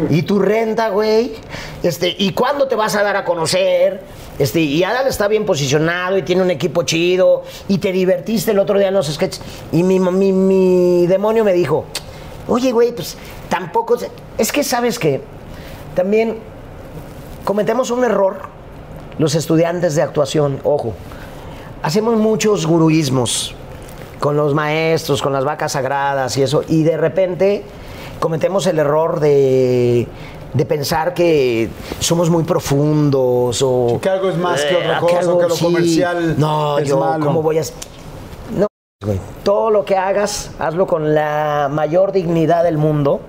¿y tu renta, güey? Este, ¿y cuándo te vas a dar a conocer? Este, y Adal está bien posicionado y tiene un equipo chido y te divertiste el otro día en los sketches. Y mi, mi, mi demonio me dijo, oye, güey, pues tampoco... Es que sabes que también cometemos un error los estudiantes de actuación, ojo. Hacemos muchos guruismos con los maestros, con las vacas sagradas y eso, y de repente cometemos el error de, de pensar que somos muy profundos o... Que algo es más que otra eh, cosa, algo- que lo comercial No, es yo, malo. ¿cómo voy a...? No, güey. Todo lo que hagas, hazlo con la mayor dignidad del mundo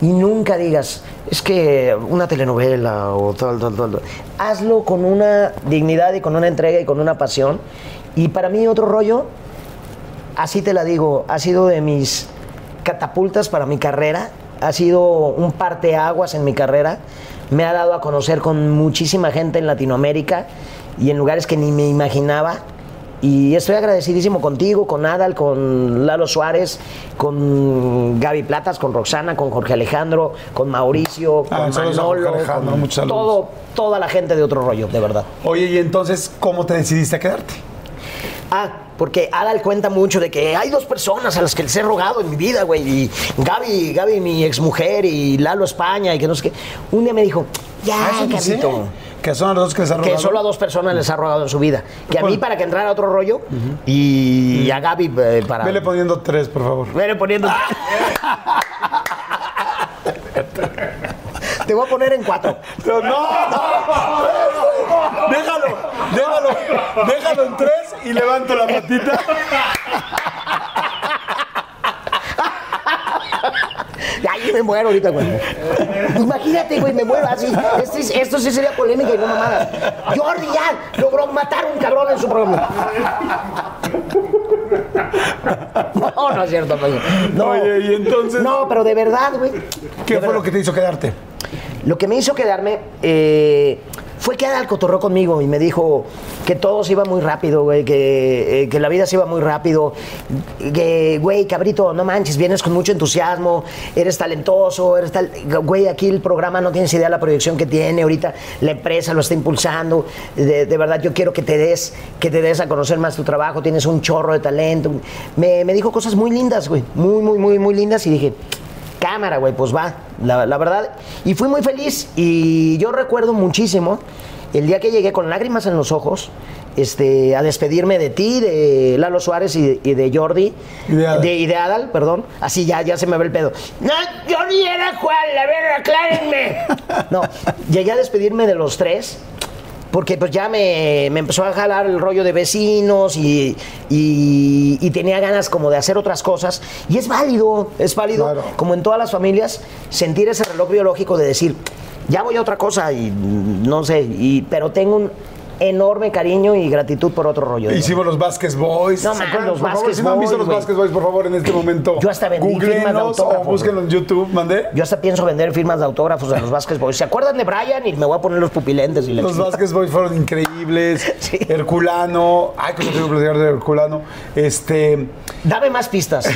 y nunca digas, es que una telenovela o tal, tal, tal. tal". Hazlo con una dignidad y con una entrega y con una pasión. Y para mí otro rollo, así te la digo, ha sido de mis catapultas para mi carrera, ha sido un parteaguas en mi carrera, me ha dado a conocer con muchísima gente en Latinoamérica y en lugares que ni me imaginaba. Y estoy agradecidísimo contigo, con Adal, con Lalo Suárez, con Gaby Platas, con Roxana, con Jorge Alejandro, con Mauricio, Ah, con Manolo, Alejandro, con todo, toda la gente de otro rollo, de verdad. Oye, y entonces, ¿cómo te decidiste a quedarte? Ah, porque Adal cuenta mucho de que hay dos personas a las que les he rogado en mi vida, güey. Y Gaby, Gaby, mi exmujer, y Lalo España, y que no sé qué. Un día me dijo, ya, Ah. Gabito. Que son los dos que les ha Que robado. solo a dos personas les ha rogado en su vida. Que a mí para que entrara otro rollo y a Gaby eh, para... Vele poniendo tres, por favor. Vele poniendo... Te voy a poner en cuatro. No, no, Déjalo, déjalo, déjalo en tres y levanto la patita. Ay, me muero ahorita, güey. Imagínate, güey, me muero así. Este es- esto sí sería polémica y no mamada. Jordi ya logró matar a un cabrón en su programa. No, no es cierto, güey. No. Oye, y entonces- No, pero de verdad, güey. ¿Qué De fue verdad. lo que te hizo quedarte? Lo que me hizo quedarme eh, fue que Adal cotorró conmigo y me dijo que todo se iba muy rápido, güey, que, eh, que la vida se iba muy rápido, que, güey, cabrito, no manches, vienes con mucho entusiasmo, eres talentoso, eres tal... Güey, aquí el programa no tienes idea de la proyección que tiene, ahorita la empresa lo está impulsando, de, de verdad yo quiero que te des, que te des a conocer más tu trabajo, tienes un chorro de talento. Me, me dijo cosas muy lindas, güey, muy, muy, muy, muy lindas y dije, cámara, güey, pues va, la, la verdad. Y fui muy feliz y yo recuerdo muchísimo el día que llegué con lágrimas en los ojos este, a despedirme de ti, de Lalo Suárez y, y de Jordi. Y de Adal. y de Adal, perdón. Así ya, ya se me ve el pedo. No, Jordi era Juan, a ver, aclárenme. No, llegué a despedirme de los tres. Porque pues ya me, me empezó a jalar el rollo de vecinos y, y- y tenía ganas como de hacer otras cosas. Y es válido, es válido, Claro. como en todas las familias, sentir ese reloj biológico de decir, ya voy a otra cosa y no sé, y, pero tengo un enorme cariño y gratitud por otro rollo. Hicimos los Vasquez Boys. No, ¿Se man, los por favor, si no han visto los. Vasquez Boys, por favor, en este momento. Yo hasta vendí firmas de autógrafos, o búsquenlo en YouTube, mandé. Yo hasta pienso vender firmas de autógrafos de los Vázquez Boys. ¿Se acuerdan de Brian? Y me voy a poner los pupilentes y la Los chingada. Vasquez Boys fueron increíbles. Sí. Herculano. Ay, cómo tengo que platicar de Herculano. Este. Dame más pistas.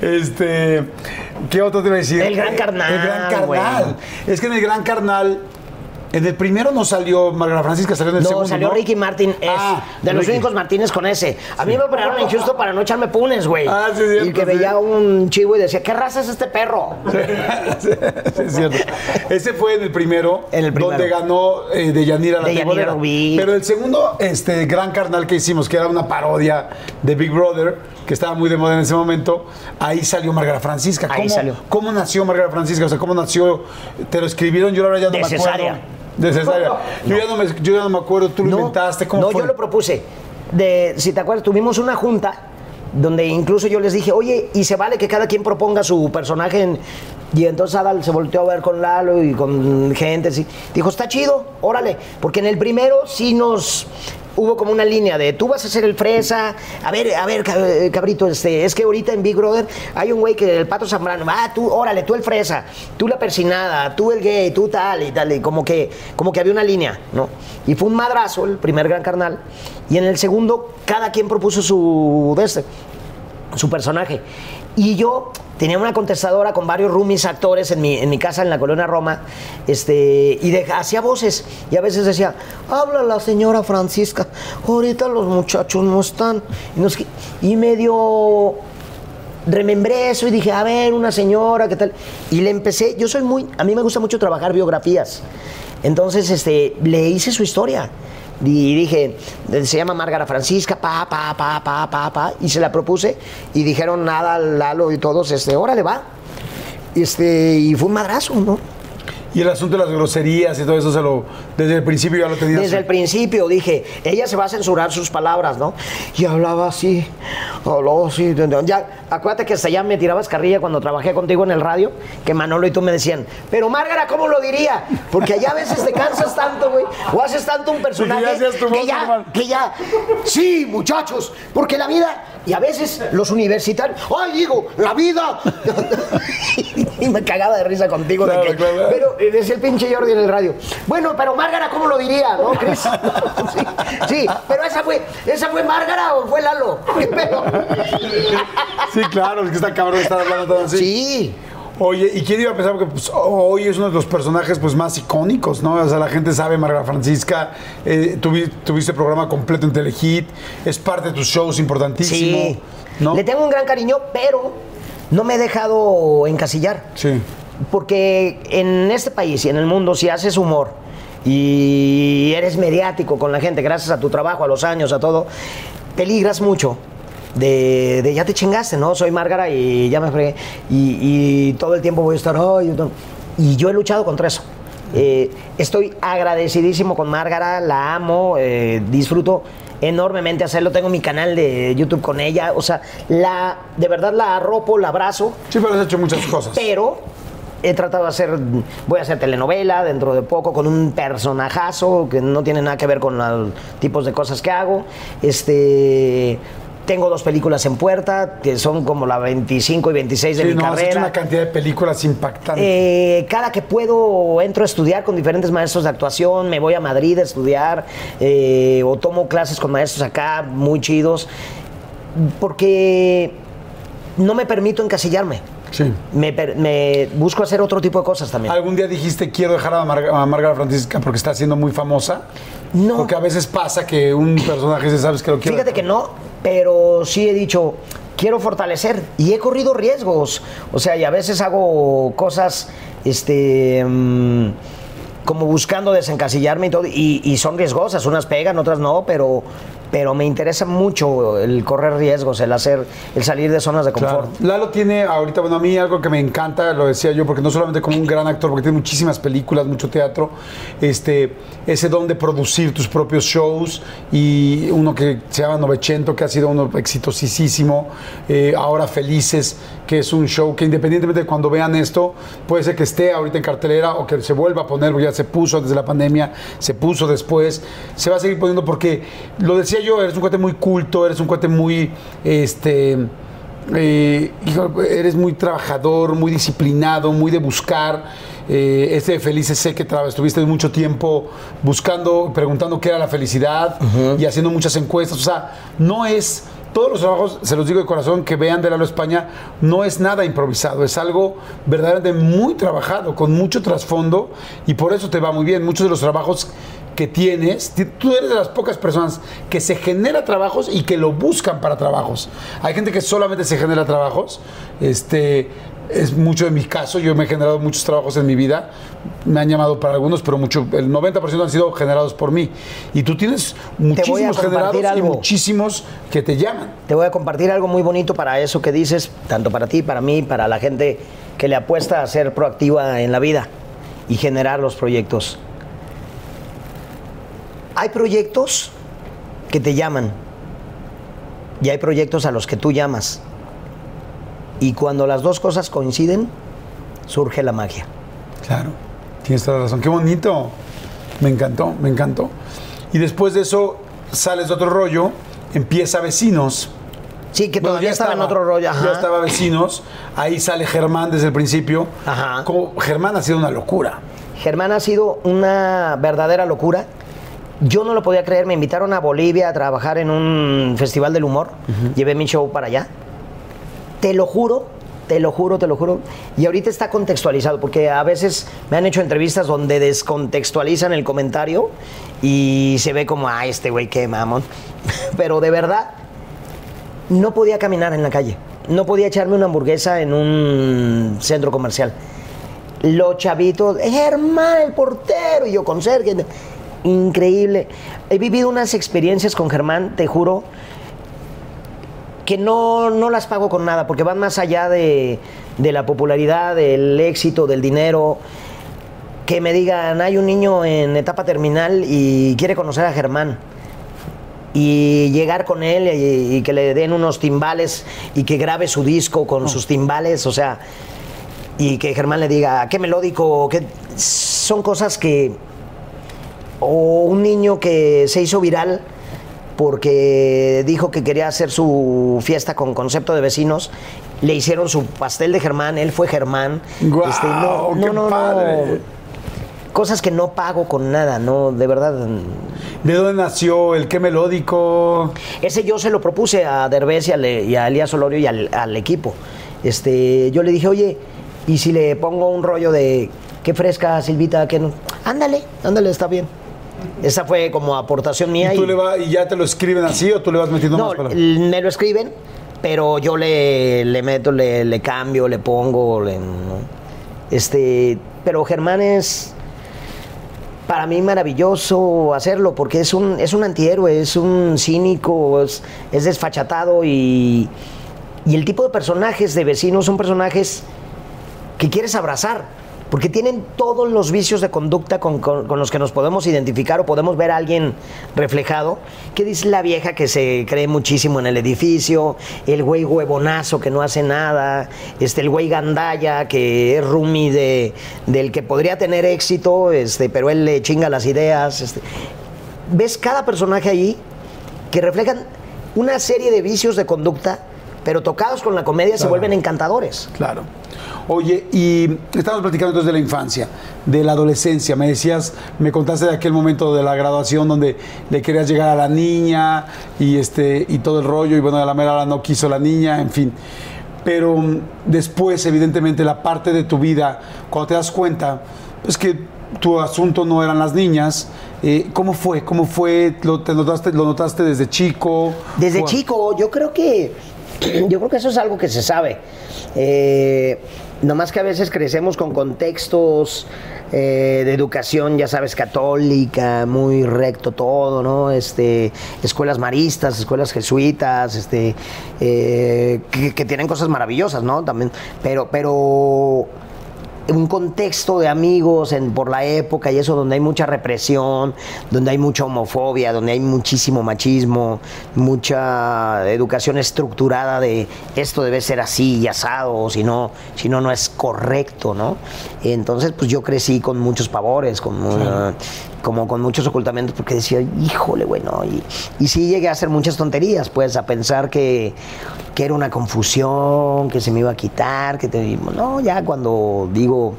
Este. ¿Qué otro te iba a decir? El Gran Carnal, El Gran Carnal. Es que en el Gran Carnal. En el primero no salió Margarita Francisca, salió en el No, segundo. salió ¿no? Ricky Martin S. Ah, de los Ricky. únicos Martínez con S. A mí me operaron en Houston para no echarme punes, güey. Ah, sí, cierto, Y que sí. veía un chivo y decía, ¿qué raza es este perro? Sí, es cierto. Ese fue en el primero, En el primero. donde ganó eh, de Yanira la. Pero el segundo, este gran carnal que hicimos, que era una parodia de Big Brother, que estaba muy de moda en ese momento, ahí salió Margarita Francisca. Ahí ¿Cómo, salió. ¿Cómo nació Margarita Francisca? O sea, ¿cómo nació? ¿Te lo escribieron? Yo ahora ya no De me acuerdo. De cesárea. Yo, ya no me, yo ya no me acuerdo, tú lo No, inventaste, ¿cómo no, fue? yo lo propuse. De, si te acuerdas, tuvimos una junta donde incluso yo les dije, oye, y se vale que cada quien proponga su personaje. en-". Y entonces Adal se volteó a ver con Lalo y con gente así. Dijo, está chido, órale. Porque en el primero sí nos hubo como una línea de tú vas a ser el fresa. A ver, a ver, cab- cabrito, este, es que ahorita en Big Brother hay un güey que el pato Zambrano, ah, tú, órale, tú el fresa, tú la persinada, tú el gay, tú tal y tal, y como que, como que había una línea, ¿no? Y fue un madrazo el primer gran carnal. Y en el segundo, cada quien propuso su este, su personaje. Y yo tenía una contestadora con varios roomies actores en mi, en mi casa en la colonia Roma, este, y hacía voces. Y a veces decía, habla la señora Francisca, ahorita los muchachos no están. Y, nos- y medio remembré eso y dije, a ver, una señora, ¿qué tal? Y le empecé, yo soy muy, a mí me gusta mucho trabajar biografías. Entonces, este, le hice su historia. Y dije, se llama Márgara Francisca, pa, pa, pa, pa, pa, pa. Y se la propuse y dijeron nada, Lalo y todos, este, órale, va. Este, y fue un madrazo, ¿no? Y el asunto de las groserías y todo eso, se lo, desde el principio ya lo tenías. Desde el principio dije, ella se va a censurar sus palabras, ¿no? Y hablaba así, hablaba así. Ya, acuérdate que hasta ya me tirabas carrilla cuando trabajé contigo en el radio, que Manolo y tú me decían, pero Márgara, ¿cómo lo diría? Porque allá a veces te cansas tanto, güey, o haces tanto un personaje ya que voz ya, normal. que ya, sí, muchachos, porque la vida, y a veces los universitarios, ay, digo, la vida. y me cagaba de risa contigo. de que- claro. Pero decía el pinche Jordi en el radio. Bueno, pero Márgara, ¿cómo lo diría? ¿No, Cris? sí, sí, pero esa fue, ¿esa fue Márgara o fue Lalo? ¿Qué pedo? Sí, claro, es que está cabrón estar hablando todo así. Sí. Oye, ¿y quién iba a pensar? Porque pues, hoy es uno de los personajes pues, más icónicos, ¿no? O sea, la gente sabe, Margarita Francisca, eh, tuvi- tuviste programa completo en Telehit, es parte de tus shows importantísimo, Sí. ¿no? Le tengo un gran cariño, pero no me he dejado encasillar. Sí. Porque en este país y en el mundo, si haces humor y eres mediático con la gente, gracias a tu trabajo, a los años, a todo, peligras mucho. De, de ya te chingaste, ¿no? Soy Márgara y ya me fregué. Y, y todo el tiempo voy a estar. "Ay, yo no". y yo he luchado contra eso. Eh, estoy agradecidísimo con Márgara, la amo, eh, disfruto enormemente hacerlo. Tengo mi canal de YouTube con ella. O sea, la, de verdad la arropo, la abrazo Sí, pero has hecho muchas cosas. pero he tratado de hacer, voy a hacer telenovela dentro de poco con un personajazo que no tiene nada que ver con los tipos de cosas que hago. Este, tengo dos películas en puerta que son como la 25 y 26 de Sí, mi no, has hecho carrera. una cantidad de películas impactantes. Eh, cada que puedo entro a estudiar con diferentes maestros de actuación, me voy a Madrid a estudiar eh, o tomo clases con maestros acá muy chidos, porque no me permito encasillarme. Sí. Me, busco hacer otro tipo de cosas también. ¿Algún día dijiste quiero dejar a, Mar- a Margarita Francisca porque está siendo muy famosa? No. Porque a veces pasa que un personaje se sabes que lo quiere. Fíjate que no, pero sí he dicho, quiero fortalecer y he corrido riesgos. O sea, y a veces hago cosas, este, mm, como buscando desencasillarme y todo, y, y son riesgosas, unas pegan, otras no, pero, pero me interesa mucho el correr riesgos, el hacer, el salir de zonas de confort. Claro. Lalo tiene ahorita, bueno, a mí algo que me encanta, lo decía yo, porque no solamente como un gran actor, porque tiene muchísimas películas, mucho teatro, este, ese don de producir tus propios shows y uno que se llama Novecento, que ha sido uno exitosísimo, eh, ahora Felices, que es un show que independientemente de cuando vean esto, puede ser que esté ahorita en cartelera o que se vuelva a poner, ya se puso antes de la pandemia, se puso después, se va a seguir poniendo porque, lo decía yo, eres un cuate muy culto, eres un cuate muy, este, eh, hijo, eres muy trabajador, muy disciplinado, muy de buscar. Eh, este de Felices sé que estuviste mucho tiempo buscando, preguntando qué era la felicidad y haciendo muchas encuestas. O sea, no es. Todos los trabajos, se los digo de corazón, que vean de Lalo España, no es nada improvisado, es algo verdaderamente muy trabajado, con mucho trasfondo y por eso te va muy bien. Muchos de los trabajos que tienes, ti- tú eres de las pocas personas que se genera trabajos y que lo buscan para trabajos. Hay gente que solamente se genera trabajos, este es mucho de mi caso, yo me he generado muchos trabajos en mi vida, me han llamado para algunos, pero mucho, el 90% han sido generados por mí. Y tú tienes muchísimos generados y muchísimos que te llaman. Te voy a compartir algo muy bonito para eso que dices, tanto para ti, para mí, para la gente que le apuesta a ser proactiva en la vida y generar los proyectos. Hay proyectos que te llaman y hay proyectos a los que tú llamas. Y cuando las dos cosas coinciden, surge la magia. Claro, tienes toda la razón. Qué bonito. Me encantó, me encantó. Y después de eso, sales de otro rollo, empieza Vecinos. Sí, que Bueno, todavía estaba, en otro rollo. Ajá. Ya estaba Vecinos. Ahí sale Germán desde el principio. Ajá. Como- Germán ha sido una locura. Germán ha sido una verdadera locura. Yo no lo podía creer, me invitaron a Bolivia a trabajar en un festival del humor. Llevé mi show para allá. Te lo juro, te lo juro, te lo juro. Y ahorita está contextualizado, porque a veces me han hecho entrevistas donde descontextualizan el comentario y se ve como, ah, este güey, qué mamón. Pero de verdad, no podía caminar en la calle. No podía echarme una hamburguesa en un centro comercial. Los chavitos, Germán, el portero, y yo con Sergio. Increíble. He vivido unas experiencias con Germán, te juro, que no, no las pago con nada, porque van más allá de, de la popularidad, del éxito, del dinero. Que me digan, hay un niño en etapa terminal y quiere conocer a Germán y llegar con él y, y que le den unos timbales y que grabe su disco con sus timbales, o sea, y que Germán le diga, qué melódico, qué... son cosas que... O un niño que se hizo viral porque dijo que quería hacer su fiesta con concepto de vecinos, le hicieron su pastel de Germán, él fue Germán. Este, ¡Guau! ¡Qué padre! Cosas que no pago con nada, no, de verdad. ¿De dónde nació el qué melódico? Ese yo se lo propuse a Derbez y a, Le- y a Elías Olorio y al, al equipo. Este, yo le dije, oye, ¿y si le pongo un rollo de qué fresca, Silvita, que no? Ándale, ándale, está bien. Esa fue como aportación mía. ¿Y, tú y- le va- ¿Y ya te lo escriben así o tú le vas metiendo no, más palabras? me lo escriben, pero yo le, le meto, le, le cambio, le pongo, le- ¿no? este, pero Germán es para mí maravilloso hacerlo porque es un, es un antihéroe, es un cínico, es, es desfachatado y, y el tipo de personajes de vecinos son personajes que quieres abrazar, porque tienen todos los vicios de conducta con, con- los que nos podemos identificar o podemos ver a alguien reflejado. ¿Qué dice la vieja que se cree muchísimo en el edificio? El güey huevonazo que no hace nada, este, el güey gandaya que es roomie de, del que podría tener éxito, este, pero él le chinga las ideas. este. Ves cada personaje allí que reflejan una serie de vicios de conducta, pero tocados con la comedia se vuelven encantadores. Claro. Oye, y estamos platicando entonces de la infancia, de la adolescencia. Me decías, me contaste de aquel momento de la graduación donde le querías llegar a la niña y este y todo el rollo y bueno, a la mera hora no quiso la niña, en fin. Pero mm, después, evidentemente, la parte de tu vida, cuando te das cuenta, pues que tu asunto no eran las niñas. eh, ¿Cómo fue? ¿Cómo fue? ¿Lo, te notaste, ¿Lo notaste desde chico? Desde chico, yo creo que yo creo que eso es algo que se sabe. Eh, nomás que a veces crecemos con contextos eh, de educación, ya sabes, católica, muy recto todo, ¿no? Este, escuelas maristas, escuelas jesuitas, este, eh, que, que tienen cosas maravillosas, ¿no? También, pero, pero un contexto de amigos en, por la época y eso donde hay mucha represión, donde hay mucha homofobia, donde hay muchísimo machismo, mucha educación estructurada de esto debe ser así y asado, si no, si no, no es correcto, ¿no? Entonces, pues yo crecí con muchos pavores, con, uh, como con muchos ocultamientos, porque decía, híjole, bueno, y, y sí llegué a hacer muchas tonterías, pues, a pensar que, que era una confusión, que se me iba a quitar, que te, no, ya cuando digo,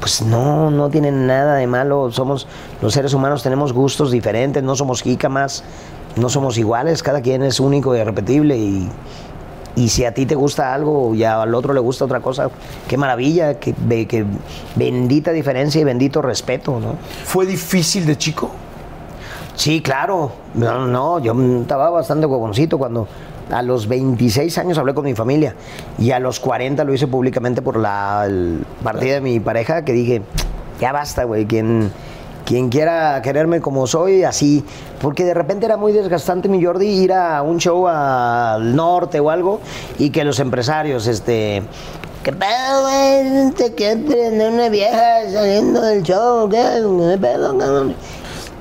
pues no, no tiene nada de malo, somos, los seres humanos tenemos gustos diferentes, no somos jícamas, no somos iguales, cada quien es único y irrepetible y, y si a ti te gusta algo y al otro le gusta otra cosa, qué maravilla, que, be- que bendita diferencia y bendito respeto, ¿no? ¿Fue difícil de chico? Sí, claro. No, no, yo estaba bastante huevoncito cuando a los 26 años hablé con mi familia y a los 40 lo hice públicamente por la partida de mi pareja que dije, ya basta, güey, quien, quien quiera quererme como soy, así. Porque de repente era muy desgastante mi Jordi ir a un show al norte o algo y que los empresarios, este... ¿Qué pedo, güey? ¿Te quieres prender una vieja saliendo del show? ¿Qué ¿Qué pedo, cabrón?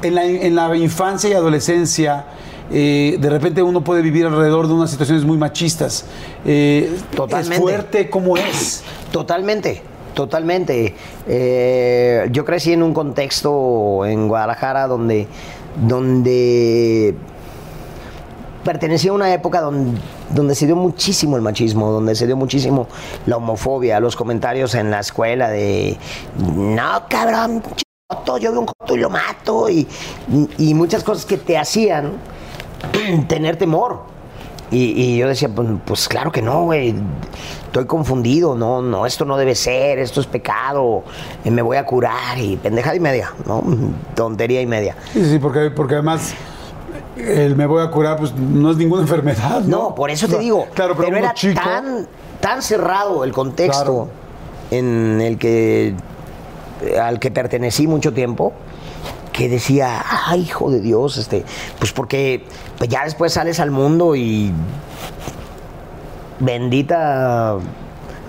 En la, en la infancia y adolescencia, eh, de repente uno puede vivir alrededor de unas situaciones muy machistas. Eh, Totalmente. ¿Es fuerte? ¿Cómo es? Totalmente, Totalmente. Eh, yo crecí en un contexto en Guadalajara donde, donde pertenecía a una época donde, donde se dio muchísimo el machismo, donde se dio muchísimo la homofobia, los comentarios en la escuela de no cabrón, joto, yo veo un joto y lo mato, y, y muchas cosas que te hacían tener temor. Y, y yo decía, pues, pues claro que no, güey. Estoy confundido, no, no, esto no debe ser, esto es pecado, eh, me voy a curar y pendejada y media, ¿no? Tontería y media. Sí, sí, porque, porque además el me voy a curar, pues no es ninguna enfermedad. No, No, por eso te digo. Claro, pero, uno era chico. tan, tan cerrado el contexto Claro. en el que al que pertenecí mucho tiempo que decía, ay, hijo de Dios, este, pues porque pues ya después sales al mundo y bendita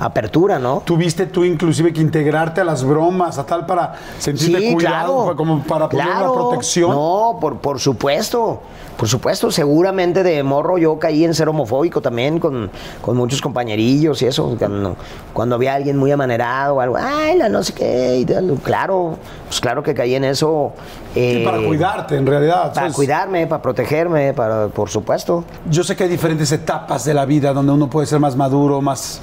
apertura, ¿no? Tuviste tú inclusive que integrarte a las bromas, a tal para sentirte cuidado, como para poner claro. una protección. No, por, por supuesto, por supuesto, seguramente de morro yo caí en ser homofóbico también con, con muchos compañerillos y eso, cuando, cuando había alguien muy amanerado o algo, ay, la no sé qué, y tal, claro, pues claro que caí en eso. Sí, eh, para cuidarte, en realidad. Para ¿sabes? cuidarme, para protegerme, para, por supuesto. Yo sé que hay diferentes etapas de la vida donde uno puede ser más maduro, más,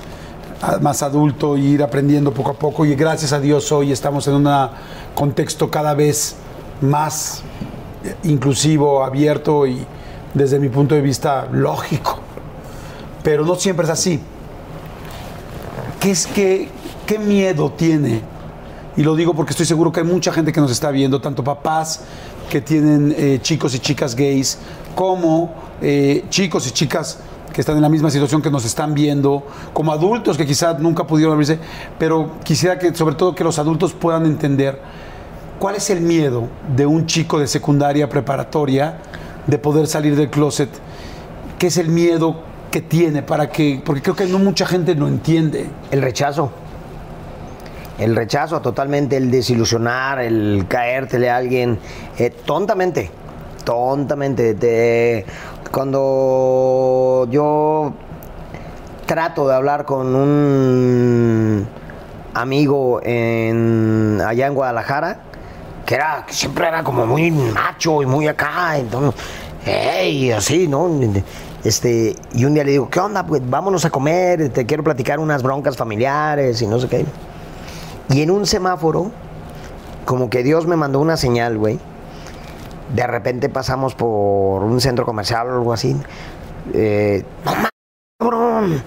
más adulto y ir aprendiendo poco a poco. Y gracias a Dios hoy estamos en un contexto cada vez más eh, inclusivo, abierto y desde mi punto de vista lógico. Pero no siempre es así. ¿Qué es que qué miedo tiene? Y lo digo porque estoy seguro que hay mucha gente que nos está viendo, tanto papás que tienen eh, chicos y chicas gays, como eh, chicos y chicas que están en la misma situación que nos están viendo, como adultos que quizás nunca pudieron abrirse, pero quisiera que sobre todo que los adultos puedan entender cuál es el miedo de un chico de secundaria preparatoria de poder salir del closet, qué es el miedo que tiene para que, porque creo que no mucha gente lo entiende. El rechazo. El rechazo totalmente, el desilusionar, el caértele a alguien eh, tontamente. Tontamente. Te- cuando yo trato de hablar con un amigo en, allá en Guadalajara, que era, siempre era como muy macho y muy acá, entonces, hey, así, ¿no? Este, y un día le digo, ¿qué onda? Pues vámonos a comer, te quiero platicar unas broncas familiares y no sé qué. Y en un semáforo, como que Dios me mandó una señal, güey. De repente pasamos por un centro comercial o algo así. Eh, no mames, cabrón.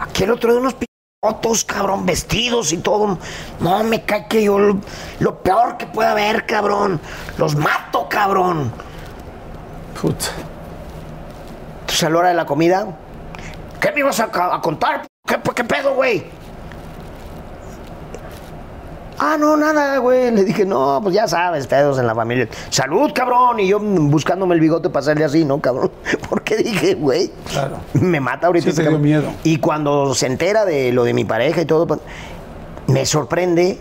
Aquí el otro de unos fotos, cabrón, vestidos y todo. No, me cae que yo lo, lo peor que puede haber, cabrón. Los mato, cabrón. Puta. Entonces a la hora de la comida, ¿qué me ibas a, contar? ¿Qué, ¿Qué pedo, güey? Ah, no, nada, güey. Le dije, no, pues ya sabes, pedos en la familia. Salud, cabrón. Y yo buscándome el bigote para hacerle así, ¿no, cabrón? Porque dije, güey, Claro. me mata ahorita. Sí, este te dio miedo. Y cuando se entera de lo de mi pareja y todo, pues, me sorprende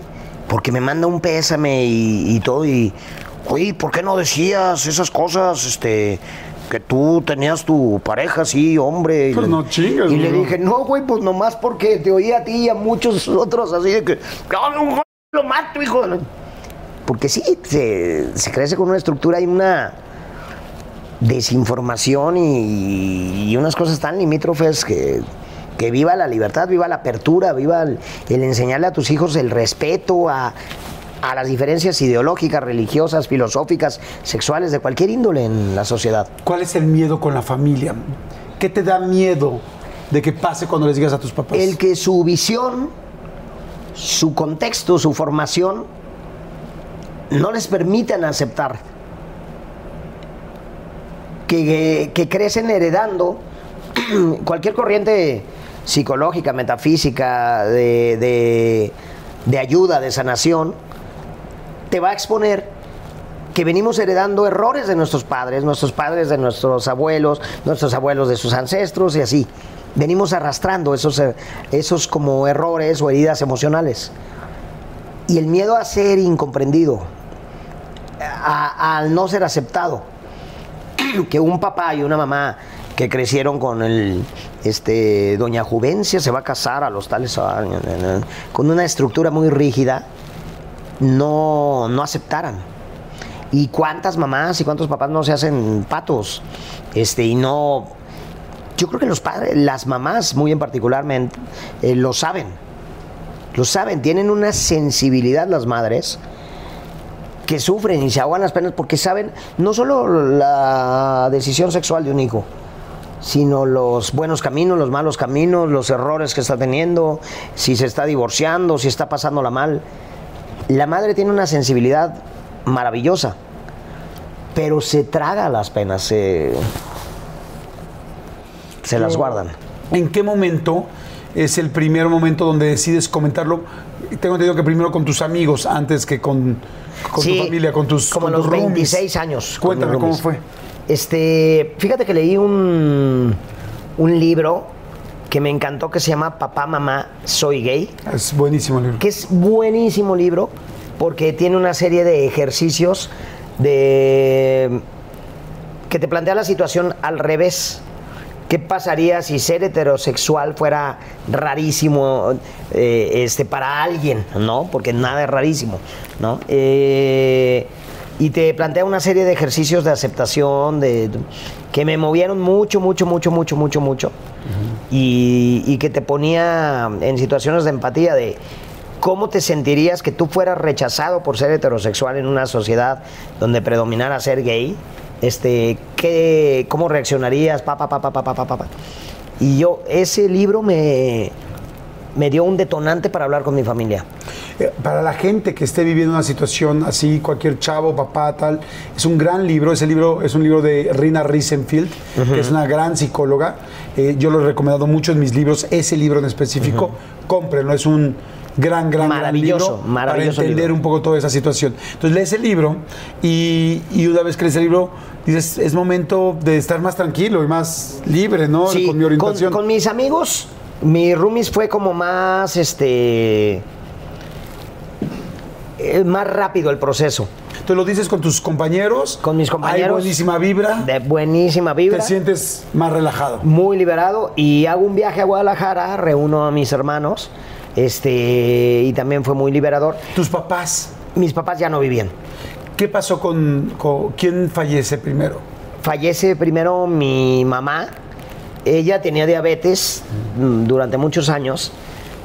porque me manda un pésame y, y todo. Y, oye, ¿por qué no decías esas cosas? Este. Que tú tenías tu pareja así, hombre. Y Pues le- no chingues, Y le dije, no, güey, pues nomás porque te oí a ti y a muchos otros así de que, lo mato, hijo de la-". Porque sí, se, se crece con una estructura y una desinformación y, y unas cosas tan limítrofes que, que viva la libertad, viva la apertura, viva el, el enseñarle a tus hijos el respeto a, a las diferencias ideológicas, religiosas, filosóficas, sexuales, de cualquier índole en la sociedad. ¿Cuál es el miedo con la familia? ¿Qué te da miedo de que pase cuando les digas a tus papás? El que su visión, su contexto, su formación, no les permitan aceptar que, que crecen heredando cualquier corriente psicológica, metafísica, de, de- de ayuda, de sanación, te va a exponer que venimos heredando errores de nuestros padres, nuestros padres de nuestros abuelos, nuestros abuelos de sus ancestros y así. Venimos arrastrando esos, eh, esos como errores o heridas emocionales. Y el miedo a ser incomprendido, al no ser aceptado, que un papá y una mamá que crecieron con el, este, doña Juvencia se va a casar a los tales con una estructura muy rígida, no, no aceptaran. Y cuántas mamás y cuántos papás no se hacen patos, este, y no, yo creo que los padres, las mamás muy en particularmente, eh, lo saben, lo saben, tienen una sensibilidad las madres que sufren y se ahogan las penas porque saben no solo la decisión sexual de un hijo, sino los buenos caminos, los malos caminos, los errores que está teniendo, si se está divorciando, si está pasándola mal. La madre tiene una sensibilidad maravillosa, pero se traga las penas, se las guardan. ¿En qué momento es el primer momento donde decides comentarlo? Tengo entendido que primero con tus amigos antes que con, con tu familia, con tus Como con los tus roomies. 26 años. Cuéntame cómo fue. Este, fíjate que leí un, un libro que me encantó que se llama Papá, Mamá, Soy Gay, Es buenísimo el libro. que es buenísimo libro porque tiene una serie de ejercicios de que te plantea la situación al revés. ¿Qué pasaría si ser heterosexual fuera rarísimo eh, este, para alguien? ¿No? Porque nada es rarísimo, ¿no? Eh, y te plantea una serie de ejercicios de aceptación, de, que me movieron mucho, mucho, mucho, mucho, mucho, mucho. y, y que te ponía en situaciones de empatía de cómo te sentirías que tú fueras rechazado por ser heterosexual en una sociedad donde predominara ser gay. Este, ¿qué, ¿Cómo reaccionarías? Pa, pa, pa, pa, pa, pa, pa. Y yo, ese libro me, me dio un detonante para hablar con mi familia. Eh, Para la gente que esté viviendo una situación así, cualquier chavo, papá, tal, es un gran libro. Ese libro es un libro de Rina Riesenfield, que es una gran psicóloga. Eh, yo lo he recomendado mucho en mis libros. Ese libro en específico, cómprenlo. Es un gran, gran, gran Maravilloso, libro maravilloso para entender libro. un poco toda esa situación. Entonces lees el libro y, y una vez que lees el libro, dices, es momento de estar más tranquilo y más libre, ¿no? Sí, con mi orientación. con mis amigos, mi roomies fue como más, este, eh, más rápido el proceso. Entonces lo dices con tus compañeros. Con mis compañeros. Hay buenísima vibra. De buenísima vibra. Te sientes más relajado. muy liberado y hago un viaje a Guadalajara, reúno a mis hermanos, este, y también fue muy liberador. Tus papás, Mis papás ya no vivían. ¿Qué pasó con, con- quién fallece primero? Fallece primero mi mamá. Ella tenía diabetes mm, durante muchos años,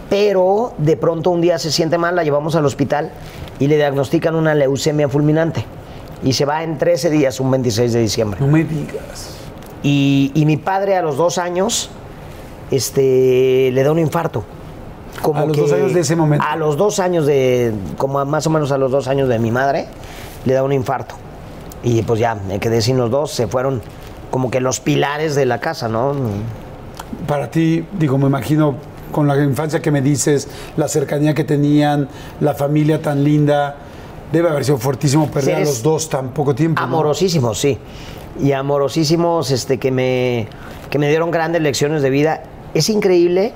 pero de pronto un día se siente mal, la llevamos al hospital y le diagnostican una leucemia fulminante. Y se va en 13 días, un 26 de diciembre. No me digas. Y, y mi padre a los dos años este, le da un infarto. A los dos años de ese momento. A los dos años de, como a más o menos a los dos años de mi madre, le da un infarto. Y pues ya, me quedé sin los dos, se fueron como que los pilares de la casa, ¿no? Para ti, digo, me imagino con la infancia que me dices, la cercanía que tenían, la familia tan linda, debe haber sido fuertísimo perder a los dos tan poco tiempo. ¿no? Amorosísimos, sí. Y amorosísimos este, que, me, que me dieron grandes lecciones de vida. Es increíble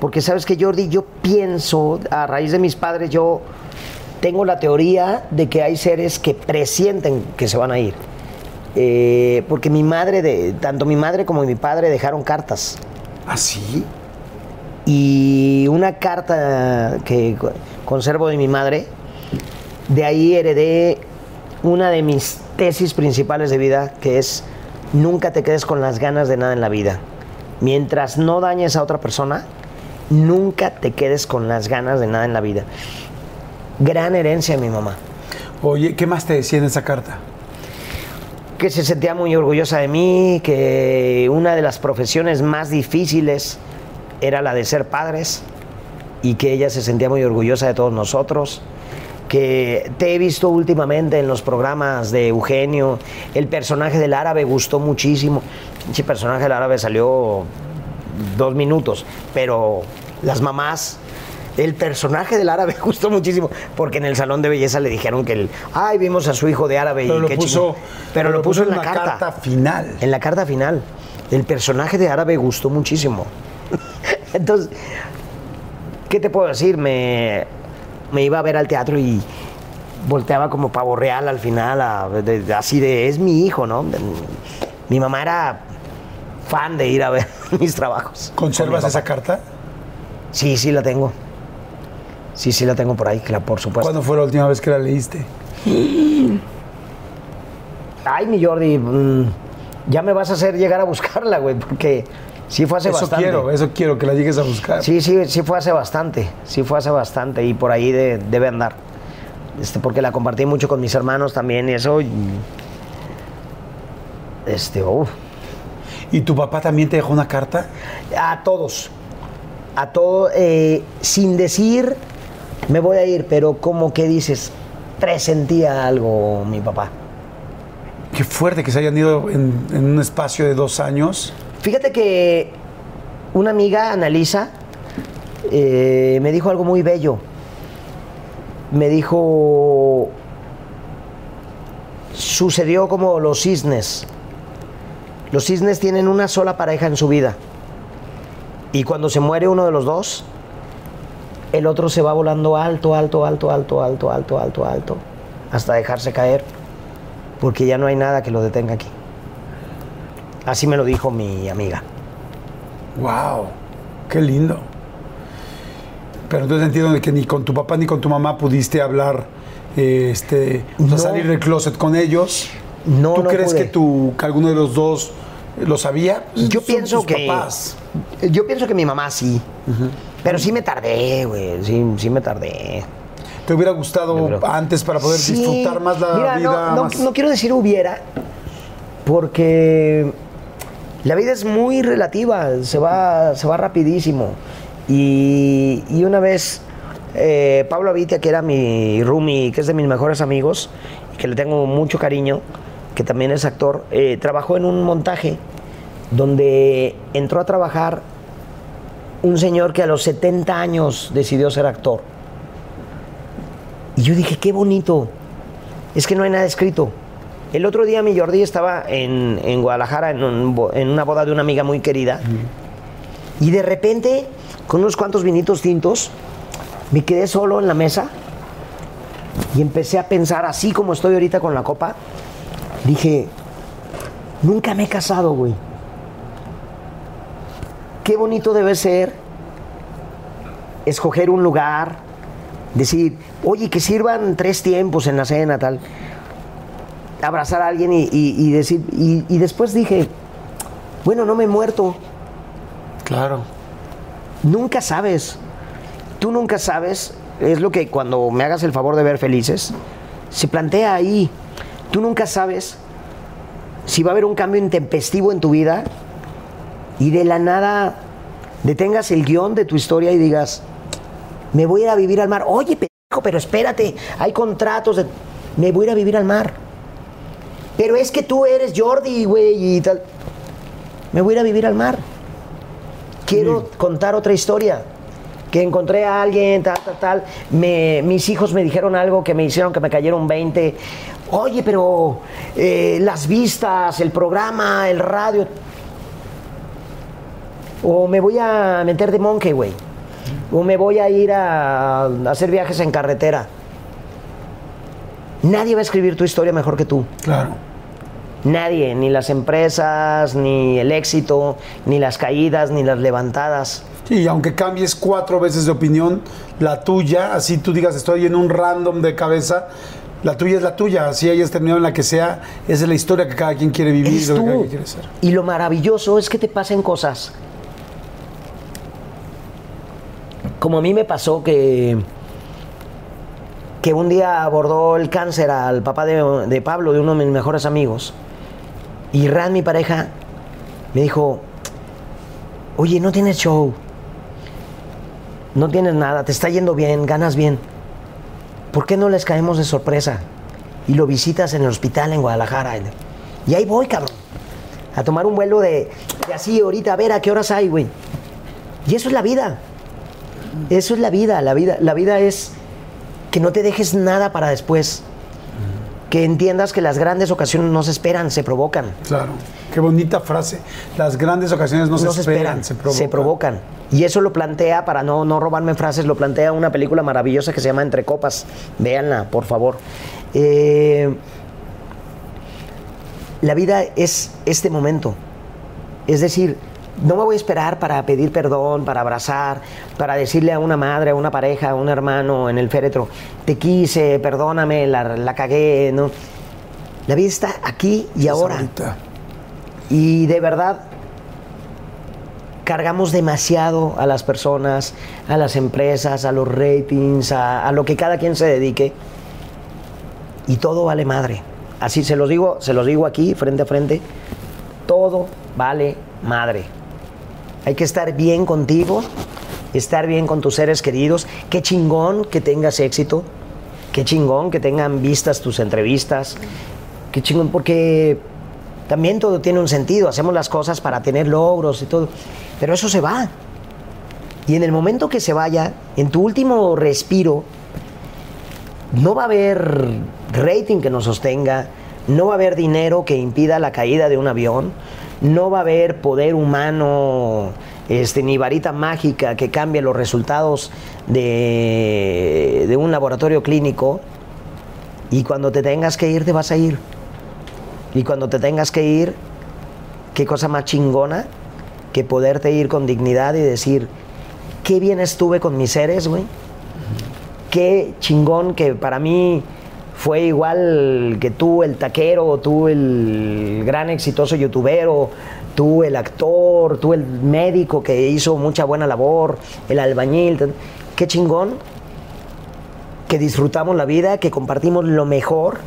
porque sabes que Jordi, yo pienso, a raíz de mis padres, yo tengo la teoría de que hay seres que presienten que se van a ir. Eh, porque mi madre, de, tanto mi madre como mi padre dejaron cartas. ¿Ah, sí? Y una carta que co- conservo de mi madre, de ahí heredé una de mis tesis principales de vida, que es nunca te quedes con las ganas de nada en la vida. Mientras no dañes a otra persona, nunca te quedes con las ganas de nada en la vida. Gran herencia de mi mamá, Oye, ¿qué más te decía en esa carta? que se sentía muy orgullosa de mí, que una de las profesiones más difíciles era la de ser padres y que ella se sentía muy orgullosa de todos nosotros. Que te he visto últimamente en los programas de Eugenio, el personaje del árabe gustó muchísimo. Ese personaje del árabe salió dos minutos, pero las mamás, el personaje del árabe gustó muchísimo, porque en el salón de belleza le dijeron que el, ay, vimos a su hijo de árabe Pero y lo qué puso, chingón". pero lo puso en la una carta. final. En la carta final. El personaje de árabe gustó muchísimo. Entonces, ¿qué te puedo decir? Me, me iba a ver al teatro y volteaba como pavo real al final, a- de- de- así de, es mi hijo, ¿no? Mi mamá era fan de ir a ver mis trabajos. ¿Conservas esa carta? Sí, sí la tengo. Sí, sí la tengo por ahí, claro, por supuesto. ¿Cuándo fue la última vez que la leíste? Ay, mi Jordi, mm, ya me vas a hacer llegar a buscarla, güey, porque sí fue hace Eso bastante. quiero, eso quiero, que la llegues a buscar. Sí, sí, sí fue hace bastante, sí fue hace bastante y por ahí de- debe andar. Este, porque la compartí mucho con mis hermanos también y eso. Este, uf. ¿Y tu papá también te dejó una carta? A todos. A todos, eh, sin decir me voy a ir, pero como que dices, presentía algo mi papá. Qué fuerte que se hayan ido en, en un espacio de dos años. Fíjate que una amiga, Analisa, eh, me dijo algo muy bello. Me dijo, sucedió como los cisnes. Los cisnes tienen una sola pareja en su vida. Y cuando se muere uno de los dos, el otro se va volando alto, alto, alto, alto, alto, alto, alto, alto, hasta dejarse caer, porque ya no hay nada que lo detenga aquí. Así me lo dijo mi amiga. ¡Wow! ¡Qué lindo! Pero entonces entiendo que ni con tu papá ni con tu mamá pudiste hablar, eh, este, No. salir del closet con ellos. No, ¿Tú no crees pude. que, tu, que alguno de los dos lo sabía? Yo son pienso tus que. papás. Yo pienso que mi mamá sí. Pero sí me tardé, güey. Sí, sí me tardé. ¿Te hubiera gustado antes para poder Sí. disfrutar más la Mira, no- vida? No, más? no quiero decir hubiera, porque la vida es muy relativa, se va, se va rapidísimo. Y, y una vez, eh, Pablo Avitia, que era mi roomie, que es de mis mejores amigos, y que le tengo mucho cariño, que también es actor, eh, trabajó en un montaje donde entró a trabajar un señor que a los 70 años decidió ser actor. Y yo dije, qué bonito. Es que no hay nada escrito. El otro día mi Jordi estaba en, en Guadalajara en, en una boda de una amiga muy querida. Y de repente, con unos cuantos vinitos tintos, me quedé solo en la mesa y empecé a pensar, así como estoy ahorita con la copa, dije, nunca me he casado, güey. Qué bonito debe ser escoger un lugar, decir, oye, que sirvan tres tiempos en la cena, tal. Abrazar a alguien y, y- y decir, y, y después dije, bueno, no me he muerto, Claro. nunca sabes. Tú nunca sabes, es lo que cuando me hagas el favor de ver felices, se plantea ahí. Tú nunca sabes si va a haber un cambio intempestivo en tu vida y de la nada detengas el guion de tu historia y digas, me voy a ir a vivir al mar. Oye, pendejo, pero espérate, hay contratos, de- me voy a ir a vivir al mar. Pero es que tú eres Jordi, güey, y tal. Me voy a ir a vivir al mar quiero contar otra historia. Que encontré a alguien, tal, tal, tal. Me- mis hijos me dijeron algo que me hicieron que me cayeron 20. Oye, pero eh, las vistas, el programa, el radio. O me voy a meter de monkey, güey. O me voy a ir a, a hacer viajes en carretera. Nadie va a escribir tu historia mejor que tú. Claro. Nadie, ni las empresas, ni el éxito, ni las caídas, ni las levantadas. Sí, aunque cambies cuatro veces de opinión, la tuya, así tú digas, estoy en un random de cabeza, la tuya es la tuya, así hayas terminado en la que sea, esa es la historia que cada quien quiere vivir, lo que cada quien quiere ser. Y lo maravilloso es que te pasen cosas. Como a mí me pasó que, que un día abordó el cáncer al papá de, de Pablo, de uno de mis mejores amigos. Y Ran, mi pareja, me dijo, oye, no tienes show. No tienes nada, te está yendo bien, ganas bien. ¿Por qué no les caemos de sorpresa? Y lo visitas en el hospital en Guadalajara. Y ahí voy, cabrón. A tomar un vuelo de, de así ahorita, a ver a qué horas hay, güey. Y eso es la vida. Eso es la vida. La vida, la vida es que no te dejes nada para después. Que entiendas que las grandes ocasiones no se esperan, se provocan. Claro, qué bonita frase. Las grandes ocasiones no, no se, esperan, se provocan. se provocan. Y eso lo plantea, para no, no robarme frases, lo plantea una película maravillosa que se llama Entre Copas. Véanla, por favor. Eh, la vida es este momento. Es decir, no me voy a esperar para pedir perdón, para abrazar, para decirle a una madre, a una pareja, a un hermano en el féretro, te quise, perdóname, la, la cagué, ¿no? La vida está aquí y ahora. Ahorita. Y de verdad, cargamos demasiado a las personas, a las empresas, a los ratings, a, a lo que cada quien se dedique. Y todo vale madre. Así se los digo, se los digo aquí, frente a frente. Todo vale madre. Hay que estar bien contigo, estar bien con tus seres queridos. Qué chingón que tengas éxito. Qué chingón que tengan vistas tus entrevistas. Qué chingón, porque también todo tiene un sentido. Hacemos las cosas para tener logros y todo. Pero eso se va. Y en el momento que se vaya, en tu último respiro, no va a haber rating que nos sostenga, no va a haber dinero que impida la caída de un avión, no va a haber poder humano este, ni varita mágica que cambie los resultados de, de un laboratorio clínico. Y cuando te tengas que ir, te vas a ir. Y cuando te tengas que ir, qué cosa más chingona que poderte ir con dignidad y decir, qué bien estuve con mis seres, güey. Qué chingón que para mí fue igual que tú el taquero, tú el gran exitoso youtubero, tú el actor, tú el médico que hizo mucha buena labor, el albañil. Qué chingón que disfrutamos la vida, que compartimos lo mejor,